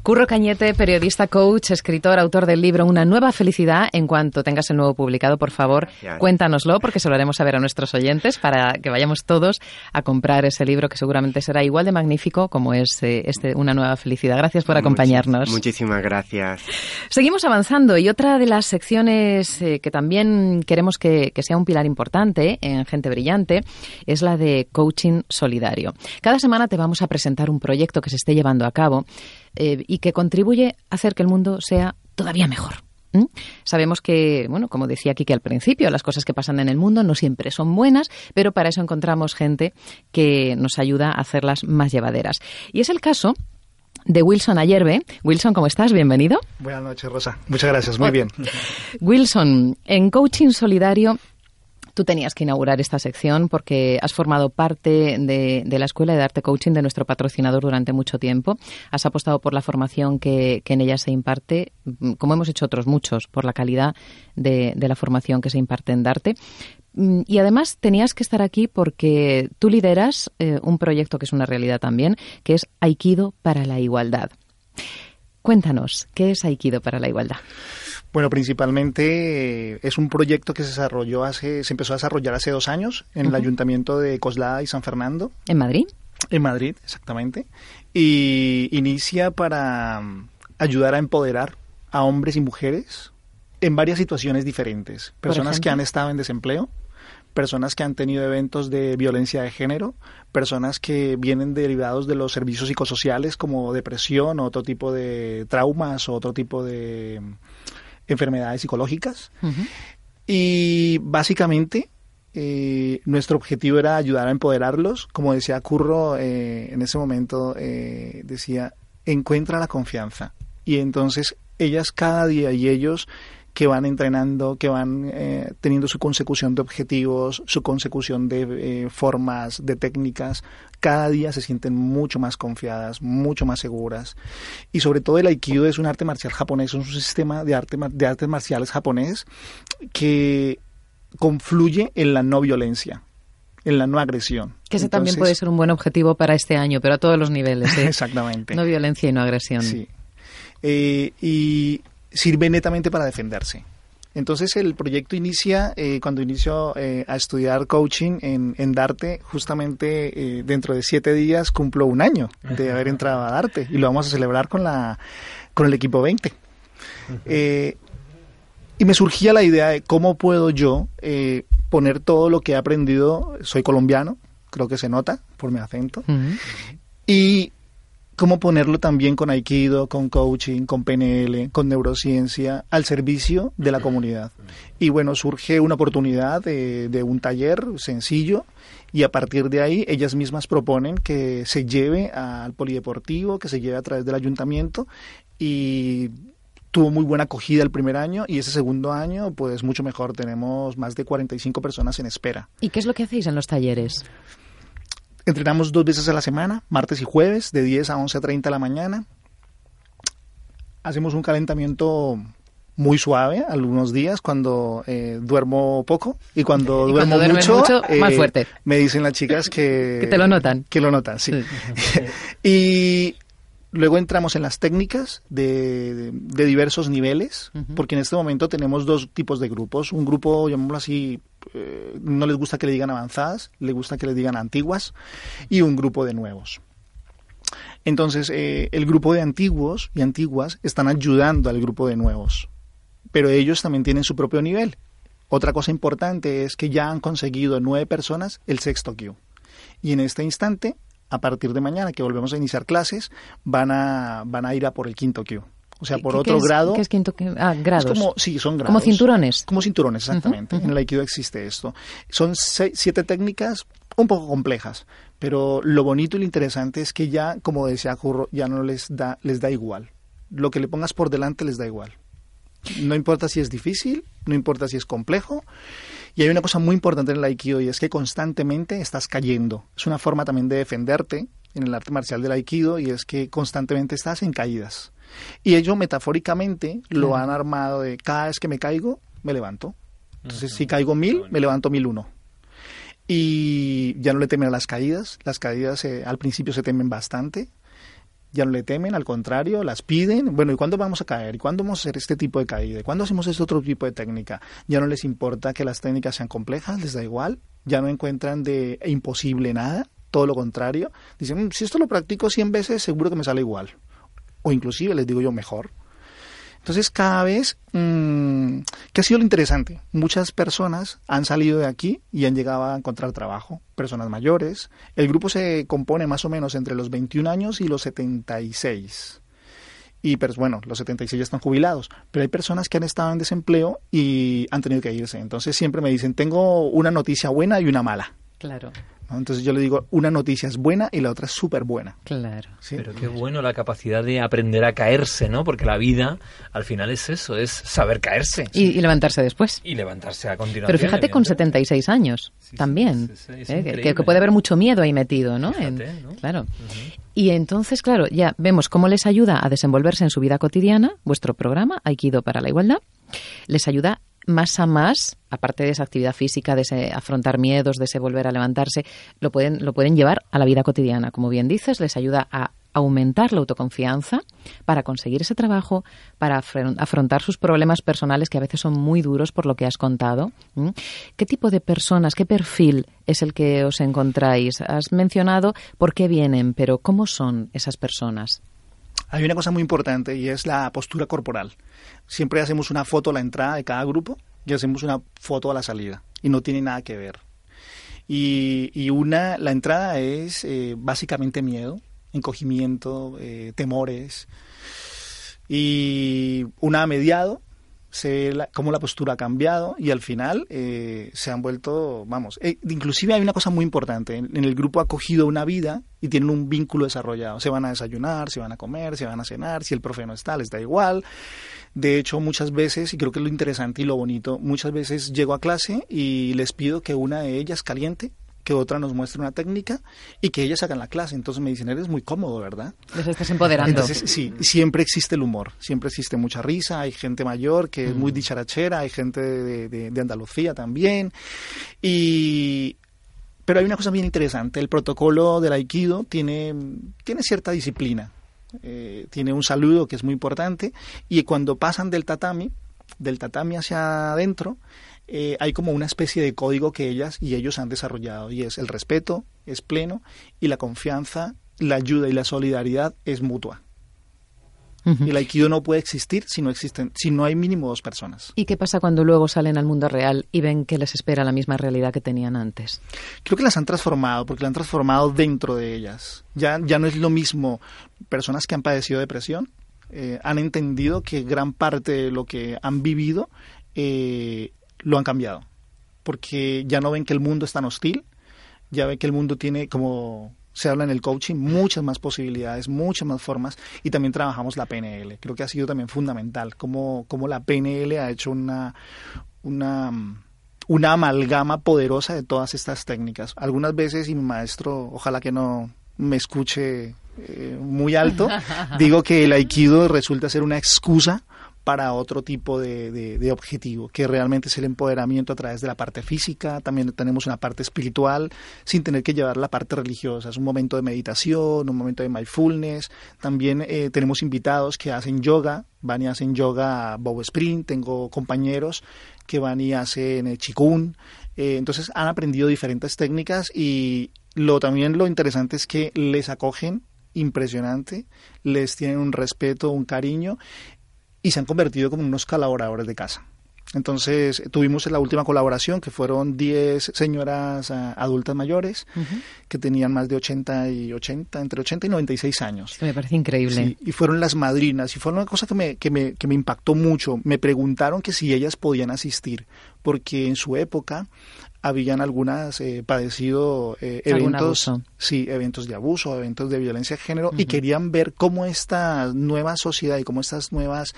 Curro Cañete, periodista, coach, escritor, autor del libro Una nueva felicidad. En cuanto tengas el nuevo publicado, por favor, cuéntanoslo, porque se lo haremos saber a nuestros oyentes para que vayamos todos a comprar ese libro, que seguramente será igual de magnífico como es eh, este Una nueva felicidad. Gracias por acompañarnos. muchísimas gracias. Seguimos avanzando y otra de las secciones eh, que también queremos que, que sea un pilar importante en Gente Brillante es la de coaching solidario. Cada semana te vamos a presentar un proyecto que se esté llevando a cabo eh, y que contribuye a hacer que el mundo sea todavía mejor. Sabemos que, bueno, como decía aquí que al principio, las cosas que pasan en el mundo no siempre son buenas, pero para eso encontramos gente que nos ayuda a hacerlas más llevaderas. Y es el caso de Wilson Ayerbe. Wilson, ¿cómo estás? Bienvenido. Buenas noches, Rosa. Muchas gracias, muy bien. Wilson, en Coaching Solidario Tú tenías que inaugurar esta sección porque has formado parte de, la Escuela de Arte Coaching de nuestro patrocinador durante mucho tiempo. Has apostado por la formación que, en ella se imparte, como hemos hecho otros muchos, por la calidad de, la formación que se imparte en Darte. Mm, y además tenías que estar aquí porque tú lideras eh, un proyecto que es una realidad también, que es Aikido para la Igualdad. Cuéntanos, ¿qué es Aikido para la Igualdad? Bueno, principalmente eh, es un proyecto que se desarrolló hace, se empezó a desarrollar hace dos años en el ayuntamiento de Coslada y San Fernando. ¿En Madrid? En Madrid, exactamente. Y inicia para mm, ayudar a empoderar a hombres y mujeres en varias situaciones diferentes. Personas que han estado en desempleo, personas que han tenido eventos de violencia de género, personas que vienen derivados de los servicios psicosociales como depresión o otro tipo de traumas o otro tipo de enfermedades psicológicas. Y básicamente eh, nuestro objetivo era ayudar a empoderarlos. Como decía Curro eh, en ese momento, eh, decía, encuentra la confianza. Y entonces ellas cada día y ellos que van entrenando, que van eh, teniendo su consecución de objetivos, su consecución de eh, formas, de técnicas, cada día se sienten mucho más confiadas, mucho más seguras. Y sobre todo el Aikido es un arte marcial japonés, es un sistema de, arte, de artes marciales japonés que confluye en la no violencia en la no agresión. Que ese también puede ser un buen objetivo para este año, pero a todos los niveles. ¿eh? [laughs] Exactamente. No violencia y no agresión. Sí. y sirve netamente para defenderse. Entonces el proyecto inicia eh, cuando inicio eh, a estudiar coaching en, en Darte, justamente eh, dentro de siete días cumplo un año de haber entrado a Darte y lo vamos a celebrar con, la, con el equipo 20. y me surgía la idea de cómo puedo yo poner todo lo que he aprendido, soy colombiano, creo que se nota por mi acento, y cómo ponerlo también con Aikido, con coaching, con PNL, con neurociencia, al servicio de la comunidad. Y bueno, surge una oportunidad de, un taller sencillo y a partir de ahí ellas mismas proponen que se lleve al polideportivo, que se lleve a través del ayuntamiento y tuvo muy buena acogida el primer año y ese segundo año pues mucho mejor, tenemos más de 45 personas en espera. ¿Y qué es lo que hacéis en los talleres? Entrenamos dos veces a la semana, martes y jueves, de 10 a 11.30 de la mañana. Hacemos un calentamiento muy suave algunos días cuando eh, duermo poco y cuando duermo mucho, más eh, fuerte. me dicen las chicas que... [laughs] que te lo notan. Que lo notan, sí. [laughs] y luego entramos en las técnicas de, de, diversos niveles, porque en este momento tenemos dos tipos de grupos. Un grupo, llamémoslo así, eh, no les gusta que le digan avanzadas, le gusta que les digan antiguas, y un grupo de nuevos. Entonces, eh, el grupo de antiguos y antiguas están ayudando al grupo de nuevos, pero ellos también tienen su propio nivel. Otra cosa importante es que ya han conseguido nueve personas el sexto Q. Y en este instante, a partir de mañana que volvemos a iniciar clases, van a, van a ir a por el quinto Q. O sea, por otro grado. ¿Qué es quinto? Ah, grados. como, sí, son grados. Como cinturones. Como cinturones, exactamente. En el Aikido existe esto. Son siete técnicas un poco complejas, pero lo bonito y lo interesante es que ya, como decía Curro, ya no les da, les da igual. Lo que le pongas por delante les da igual. No importa si es difícil, no importa si es complejo. Y hay una cosa muy importante en el Aikido y es que constantemente estás cayendo. Es una forma también de defenderte en el arte marcial del Aikido y es que constantemente estás en caídas. Y ellos metafóricamente lo han armado de cada vez que me caigo, me levanto. Entonces, si caigo mil, me levanto mil uno. Y ya no le temen a las caídas. Las caídas eh, al principio se temen bastante. Ya no le temen, al contrario, las piden. Bueno, ¿y cuándo vamos a caer? ¿Y cuándo vamos a hacer este tipo de caída? ¿Y cuándo hacemos este otro tipo de técnica? Ya no les importa que las técnicas sean complejas, les da igual. Ya no encuentran de imposible nada, todo lo contrario. Dicen, mm, si esto lo practico 100 veces, seguro que me sale igual o inclusive les digo yo mejor. Entonces cada vez, mmm, ¿qué ha sido lo interesante? Muchas personas han salido de aquí y han llegado a encontrar trabajo, personas mayores. El grupo se compone más o menos entre los 21 años y los 76. Y pero bueno, los 76 ya están jubilados, pero hay personas que han estado en desempleo y han tenido que irse. Entonces siempre me dicen, tengo una noticia buena y una mala. Claro. ¿No? Entonces yo le digo, una noticia es buena y la otra es súper buena. Claro. ¿sí? Pero qué bueno la capacidad de aprender a caerse, ¿no? Porque la vida al final es eso, es saber caerse Y, y levantarse después. y levantarse a continuación. Pero fíjate con evidentemente. 76 años Sí, sí, también. sí, ¿eh? que- puede haber mucho miedo ahí metido, ¿no? Fíjate, En- ¿no? Claro. Y entonces, claro, ya vemos cómo les ayuda a desenvolverse en su vida cotidiana, vuestro programa, Aikido para la Igualdad. Les ayuda más a más, aparte de esa actividad física, de ese afrontar miedos, de ese volver a levantarse, lo pueden, lo pueden llevar a la vida cotidiana. Como bien dices, les ayuda a aumentar la autoconfianza para conseguir ese trabajo, para afron- afrontar sus problemas personales que a veces son muy duros por lo que has contado. ¿Qué tipo de personas, qué perfil es el que os encontráis? Has mencionado por qué vienen, pero ¿cómo son esas personas? Hay una cosa muy importante y es la postura corporal. Siempre hacemos una foto a la entrada de cada grupo y hacemos una foto a la salida y no tiene nada que ver. Y, una, la entrada es eh, básicamente miedo, encogimiento, eh, temores. Y una a mediado, se la- cómo la postura ha cambiado y al final eh, se han vuelto, vamos, eh, inclusive hay una cosa muy importante, en, en el grupo ha cogido una vida y tienen un vínculo desarrollado, se van a desayunar, se van a comer, se van a cenar, si el profe no está, les da igual. De hecho, muchas veces, y creo que es lo interesante y lo bonito, muchas veces llego a clase y les pido que una de ellas caliente, que otra nos muestre una técnica y que ellas hagan la clase. Entonces me dicen, eres muy cómodo, ¿verdad? Les estás empoderando. Entonces, sí, siempre existe el humor, siempre existe mucha risa, hay gente mayor que es muy dicharachera, hay gente de, de- de Andalucía también. Y, pero hay una cosa bien interesante, el protocolo del Aikido tiene, tiene cierta disciplina, eh, tiene un saludo que es muy importante y cuando pasan del tatami, del tatami hacia adentro, eh, hay como una especie de código que ellas y ellos han desarrollado y es el respeto es pleno y la confianza, la ayuda y la solidaridad es mutua. El aikido no puede existir si no existen, si no hay mínimo dos personas. ¿Y qué pasa cuando luego salen al mundo real y ven que les espera la misma realidad que tenían antes? Creo que las han transformado, porque las han transformado dentro de ellas. Ya, ya no es lo mismo personas que han padecido depresión, eh, han entendido que gran parte de lo que han vivido eh, lo han cambiado, porque ya no ven que el mundo es tan hostil, ya ven que el mundo tiene, como se habla en el coaching, muchas más posibilidades, muchas más formas, y también trabajamos la PNL. Creo que ha sido también fundamental, como, como la PNL ha hecho una, una, una amalgama poderosa de todas estas técnicas. Algunas veces, y mi maestro, ojalá que no me escuche eh, muy alto, [laughs] digo que el aikido resulta ser una excusa para otro tipo de, de- de objetivo, que realmente es el empoderamiento a través de la parte física, también tenemos una parte espiritual, sin tener que llevar la parte religiosa, es un momento de meditación, un momento de mindfulness, también eh, tenemos invitados que hacen yoga, van y hacen yoga bow sprint, tengo compañeros que van y hacen eh, chikun, eh, entonces han aprendido diferentes técnicas y lo también lo interesante es que les acogen impresionante, les tienen un respeto, un cariño y se han convertido como unos colaboradores de casa. Entonces tuvimos la última colaboración que fueron 10 señoras ah, adultas mayores que tenían más de 80 y 80, entre 80 y 96 años. Me parece increíble. Sí, y fueron las madrinas, y fue una cosa que me, que, me, que me impactó mucho. Me preguntaron que si ellas podían asistir, porque en su época habían algunas eh, padecido eh, eventos, abuso. sí, eventos de abuso, eventos de violencia de género, y querían ver cómo esta nueva sociedad y cómo estas nuevas,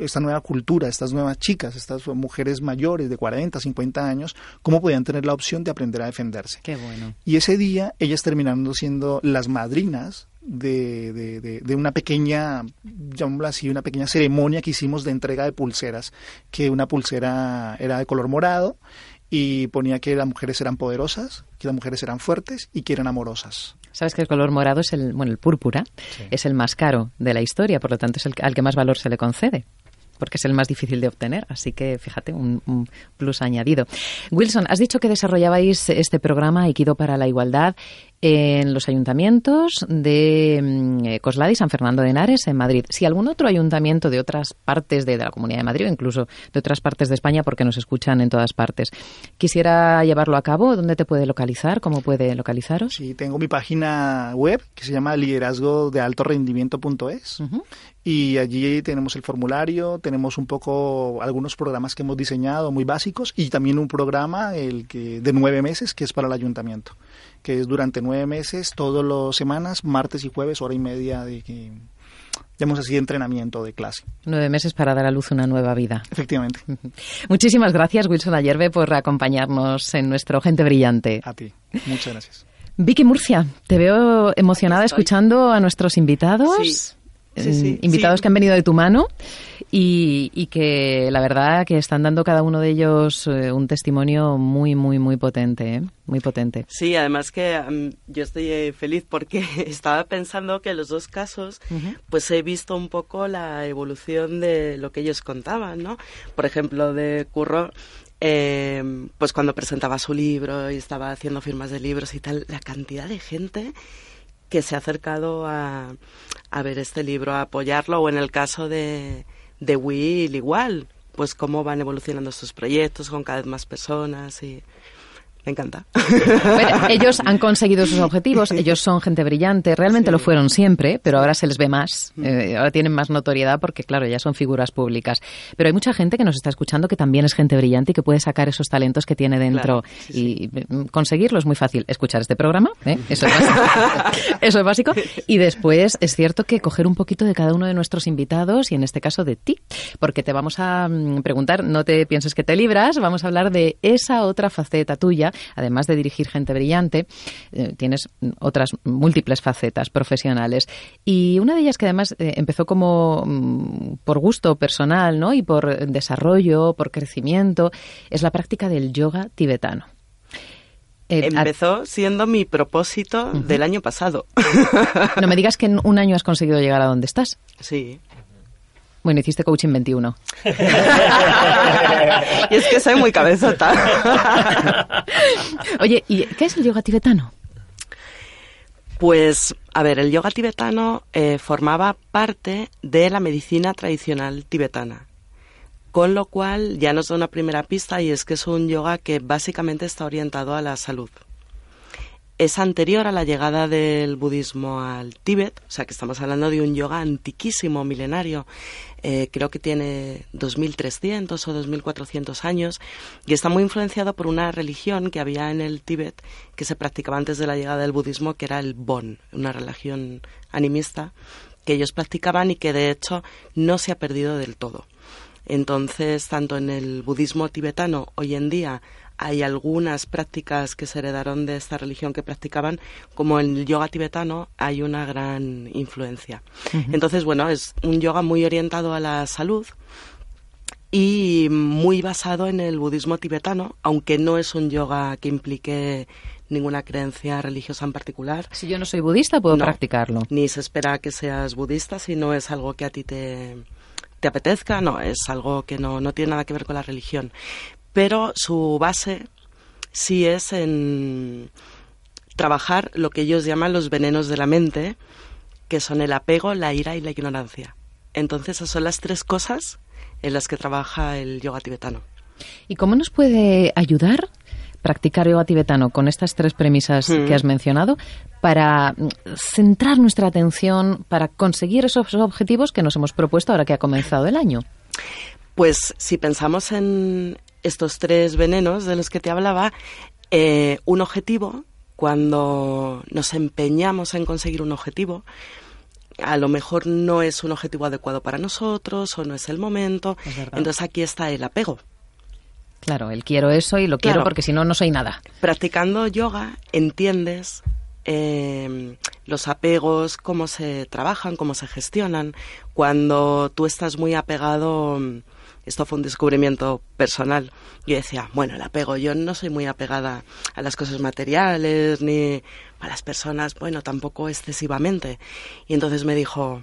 esta nueva cultura, estas nuevas chicas, estas mujeres mayores de 40, 50 años, cómo podían tener la opción de aprender a defenderse. Qué bueno. Y ese día ellas terminaron siendo las madrinas de, de, de- de una pequeña, llamémoslo así, una pequeña ceremonia que hicimos de entrega de pulseras, que una pulsera era de color morado y ponía que las mujeres eran poderosas, que las mujeres eran fuertes y que eran amorosas. Sabes que el color morado es el, bueno, el púrpura es el más caro de la historia, por lo tanto es el al que más valor se le concede. Porque es el más difícil de obtener, así que fíjate, un, un plus añadido. Wilson, has dicho que desarrollabais este programa Aikido para la Igualdad en los ayuntamientos de mm, eh, Coslada y San Fernando de Henares, en Madrid. Si algún otro ayuntamiento de otras partes de, de, la Comunidad de Madrid o incluso de otras partes de España, porque nos escuchan en todas partes, quisiera llevarlo a cabo, ¿dónde te puede localizar? ¿Cómo puede localizaros? Sí, tengo mi página web que se llama liderazgo de alto rendimiento.es uh -huh. y allí tenemos el formulario, tenemos un poco algunos programas que hemos diseñado muy básicos y también un programa el que de nueve meses que es para el ayuntamiento que es durante nueve meses, todas las semanas, martes y jueves, hora y media de que llamamos así de entrenamiento de clase. Nueve meses para dar a luz una nueva vida. Efectivamente. [laughs] Muchísimas gracias, Wilson Ayerbe, por acompañarnos en nuestro Gente Brillante. A ti. Muchas gracias. Vicky Murcia, te veo emocionada Estoy. escuchando a nuestros invitados. Sí. Sí, sí, invitados sí. que han venido de tu mano y, y, que la verdad que están dando cada uno de ellos eh, un testimonio muy, muy, muy potente, ¿eh? muy potente. Sí, además que um, yo estoy eh, feliz porque [laughs] estaba pensando que en los dos casos uh -huh. pues he visto un poco la evolución de lo que ellos contaban, ¿no? Por ejemplo, de Curro eh, pues cuando presentaba su libro y estaba haciendo firmas de libros y tal, la cantidad de gente que se ha acercado a, a ver este libro, a apoyarlo, o en el caso de, de Will igual, pues cómo van evolucionando sus proyectos con cada vez más personas y me encanta. Bueno, [laughs] ellos han conseguido sus objetivos, ellos son gente brillante, realmente sí. lo fueron siempre, pero ahora se les ve más, eh, ahora tienen más notoriedad porque, claro, ya son figuras públicas. Pero hay mucha gente que nos está escuchando que también es gente brillante y que puede sacar esos talentos que tiene dentro. Claro, sí, y mm, conseguirlo es muy fácil. Escuchar este programa, ¿eh? eso, es [laughs] eso es básico. Y después es cierto que coger un poquito de cada uno de nuestros invitados y en este caso de ti, porque te vamos a mm, preguntar, no te pienses que te libras, vamos a hablar de esa otra faceta tuya además de dirigir gente brillante, eh, tienes otras múltiples facetas profesionales. Y una de ellas que además eh, empezó como mm, por gusto personal, ¿no? Y por desarrollo, por crecimiento, es la práctica del yoga tibetano. Eh, Empezó siendo mi propósito uh -huh. del año pasado. No me digas que en un año has conseguido llegar a donde estás. Sí. Bueno, hiciste coaching 21. [laughs] y es que soy muy cabezota. [laughs] Oye, ¿y qué es el yoga tibetano? Pues, a ver, el yoga tibetano eh, formaba parte de la medicina tradicional tibetana. Con lo cual ya nos da una primera pista y es que es un yoga que básicamente está orientado a la salud es anterior a la llegada del budismo al Tíbet, o sea que estamos hablando de un yoga antiquísimo, milenario, eh, creo que tiene 2.300 o 2.400 años y está muy influenciado por una religión que había en el Tíbet que se practicaba antes de la llegada del budismo, que era el Bon, una religión animista que ellos practicaban y que de hecho no se ha perdido del todo. Entonces, tanto en el budismo tibetano hoy en día hay algunas prácticas que se heredaron de esta religión que practicaban, como en el yoga tibetano hay una gran influencia. Uh -huh. Entonces, bueno, es un yoga muy orientado a la salud y muy basado en el budismo tibetano, aunque no es un yoga que implique ninguna creencia religiosa en particular. Si yo no soy budista, puedo no, practicarlo. Ni se espera que seas budista si no es algo que a ti te, te apetezca, no, es algo que no, no tiene nada que ver con la religión pero su base sí es en trabajar lo que ellos llaman los venenos de la mente, que son el apego, la ira y la ignorancia. Entonces, esas son las tres cosas en las que trabaja el yoga tibetano. ¿Y cómo nos puede ayudar practicar yoga tibetano con estas tres premisas mm. que has mencionado para centrar nuestra atención, para conseguir esos objetivos que nos hemos propuesto ahora que ha comenzado el año? Pues si pensamos en, estos tres venenos de los que te hablaba, eh, un objetivo, cuando nos empeñamos en conseguir un objetivo, a lo mejor no es un objetivo adecuado para nosotros o no es el momento. Es Entonces aquí está el apego. Claro, el quiero eso y lo quiero porque si no, no soy nada. Practicando yoga entiendes eh, los apegos, cómo se trabajan, cómo se gestionan. Cuando tú estás muy apegado esto fue un descubrimiento personal. Yo decía, bueno, el apego, yo no soy muy apegada a las cosas materiales ni a las personas, bueno, tampoco excesivamente. Y entonces me dijo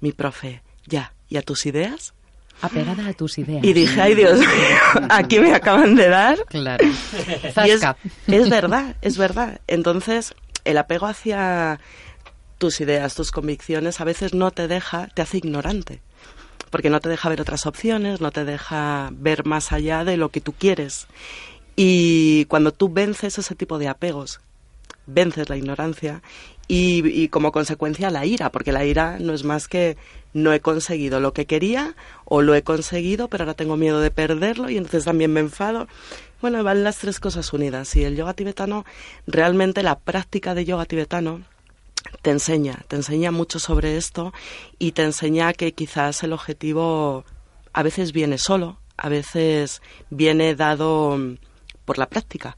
mi profe, ya, ¿y a tus ideas? Apegada a tus ideas. Y dije, ay Dios mío, [laughs] aquí me acaban de dar. Claro. [laughs] Y es, es verdad, es verdad. Entonces, el apego hacia tus ideas, tus convicciones, a veces no te deja, te hace ignorante porque no te deja ver otras opciones, no te deja ver más allá de lo que tú quieres. Y cuando tú vences ese tipo de apegos, vences la ignorancia y, como consecuencia la ira, porque la ira no es más que no he conseguido lo que quería o lo he conseguido, pero ahora tengo miedo de perderlo y entonces también me enfado. Bueno, van las tres cosas unidas y el yoga tibetano, realmente la práctica de yoga tibetano te enseña, te enseña mucho sobre esto y te enseña que quizás el objetivo a veces viene solo, a veces viene dado por la práctica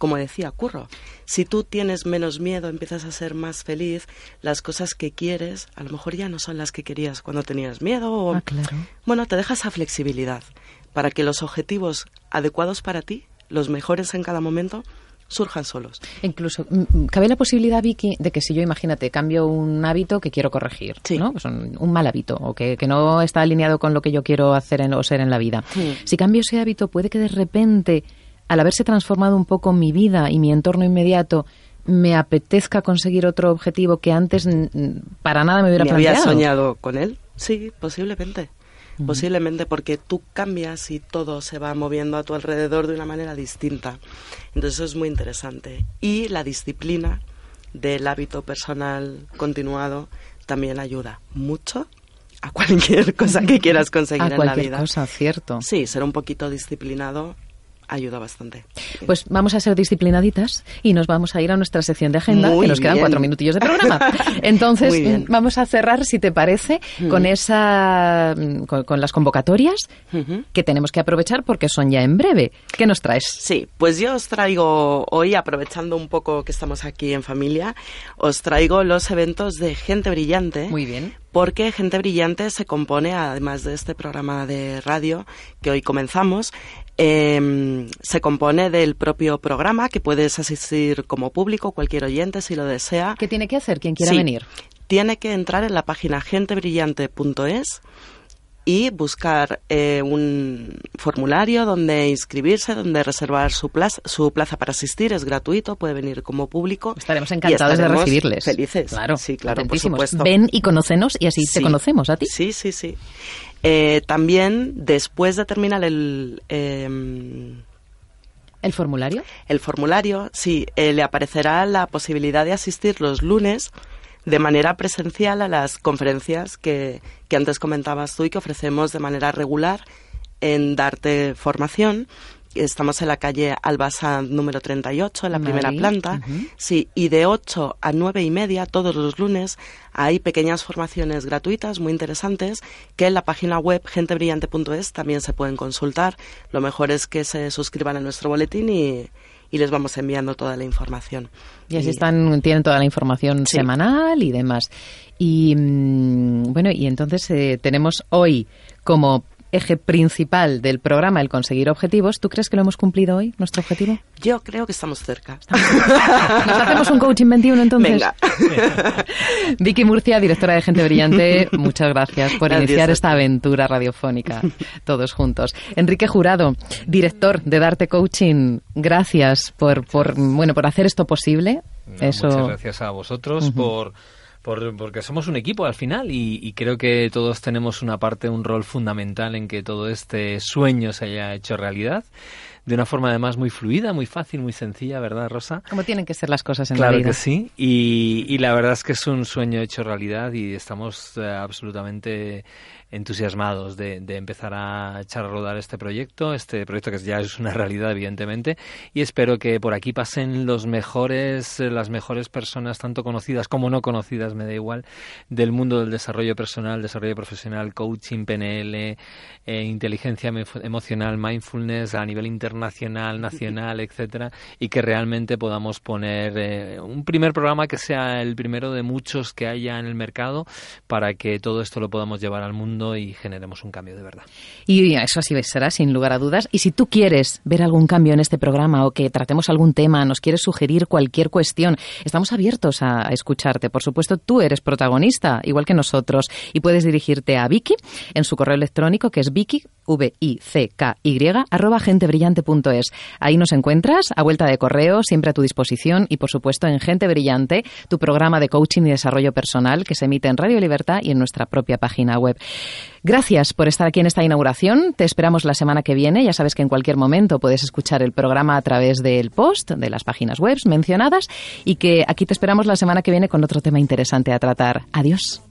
como decía Curro, si tú tienes menos miedo, empiezas a ser más feliz, las cosas que quieres a lo mejor ya no son las que querías cuando tenías miedo. O, ah, claro. Bueno, te deja esa flexibilidad para que los objetivos adecuados para ti, los mejores en cada momento, surjan solos. Incluso, mm, mm, ¿cabe la posibilidad, Vicky, de que si yo, imagínate, cambio un hábito que quiero corregir, ¿no? Pues un, mal hábito o que, no está alineado con lo que yo quiero hacer o ser en la vida. Si cambio ese hábito, puede que de repente al haberse transformado un poco mi vida y mi entorno inmediato, me apetezca conseguir otro objetivo que antes para nada me hubiera ¿Me planteado. había soñado con él? Sí, posiblemente. Posiblemente porque tú cambias y todo se va moviendo a tu alrededor de una manera distinta. Entonces eso es muy interesante. Y la disciplina del hábito personal continuado también ayuda mucho a cualquier cosa que quieras conseguir en la vida. cosa, cierto. Sí, ser un poquito disciplinado ayuda bastante. Pues vamos a ser disciplinaditas y nos vamos a ir a nuestra sección de agenda, que nos quedan cuatro minutillos de programa. [laughs] Entonces, vamos a cerrar, si te parece, con esa con, las convocatorias que tenemos que aprovechar porque son ya en breve. ¿Qué nos traes? Sí, pues yo os traigo hoy, aprovechando un poco que estamos aquí en familia, os traigo los eventos de Gente Brillante. Muy bien porque Gente Brillante se compone, además de este programa de radio que hoy comenzamos, eh, se compone del propio programa que puedes asistir como público, cualquier oyente si lo desea. ¿Qué tiene que hacer quien quiera venir? Tiene que entrar en la página gentebrillante.es y buscar eh, un formulario donde inscribirse, donde reservar su plaza, su plaza para asistir, es gratuito, puede venir como público. Estaremos encantados de recibirles. Felices. Claro, sí, claro, por supuesto. Ven y conócenos y así te conocemos a ti. Sí, sí, sí. Eh, también, después de terminar el... Em, ¿El formulario? El formulario, sí, eh, le aparecerá la posibilidad de asistir los lunes de manera presencial a las conferencias que, que antes comentabas tú y que ofrecemos de manera regular en Darte Formación Estamos en la calle Albasa número 38, en la primera planta. Sí, y de 8 a 9 y media, todos los lunes, hay pequeñas formaciones gratuitas muy interesantes que en la página web gentebrillante.es también se pueden consultar. Lo mejor es que se suscriban a nuestro boletín y, les vamos enviando toda la información. Y así están, tienen toda la información semanal y demás. Y mm, bueno, y entonces eh, tenemos hoy como eje principal del programa, el conseguir objetivos. ¿Tú crees que lo hemos cumplido hoy, nuestro objetivo? Yo creo que estamos cerca. [laughs] ¿Nos hacemos un coaching 21 entonces? Venga. [laughs] Vicky Murcia, directora de Gente Brillante, muchas gracias por iniciar esta aventura radiofónica todos juntos. Enrique Jurado, director de Darte Coaching, gracias por, por, bueno, por hacer esto posible. Eso... Muchas gracias a vosotros por porque somos un equipo al final y, creo que todos tenemos una parte, un rol fundamental en que todo este sueño se haya hecho realidad de una forma además muy fluida, muy fácil, muy sencilla, ¿verdad, Rosa? Como tienen que ser las cosas en la vida. Claro que sí, y, y, la verdad es que es un sueño hecho realidad y estamos eh, absolutamente entusiasmados de, de, empezar a echar a rodar este proyecto, este proyecto que ya es una realidad evidentemente, y espero que por aquí pasen los mejores, eh, las mejores personas, tanto conocidas como no conocidas, me da igual, del mundo del desarrollo personal, desarrollo profesional, coaching, PNL, eh, inteligencia emocional, mindfulness a nivel internacional, nacional, [laughs] etcétera, y que realmente podamos poner eh, un primer programa que sea el primero de muchos que haya en el mercado para que todo esto lo podamos llevar al mundo y generemos un cambio de verdad. Y eso así será, sin lugar a dudas. Y si tú quieres ver algún cambio en este programa o que tratemos algún tema, nos quieres sugerir cualquier cuestión, estamos abiertos a, escucharte. Por supuesto, tú eres protagonista, igual que nosotros, y puedes dirigirte a Vicky en su correo electrónico, que es Vicky, v i c k y arroba gentebrillante.es gentebrillante.es. Ahí nos encuentras, a vuelta de correo, siempre a tu disposición y, por supuesto, en Gente Brillante, tu programa de coaching y desarrollo personal que se emite en Radio Libertad y en nuestra propia página web. Gracias por estar aquí en esta inauguración. Te esperamos la semana que viene. Ya sabes que en cualquier momento puedes escuchar el programa a través del post, de las páginas web mencionadas y que aquí te esperamos la semana que viene con otro tema interesante a tratar. Adiós.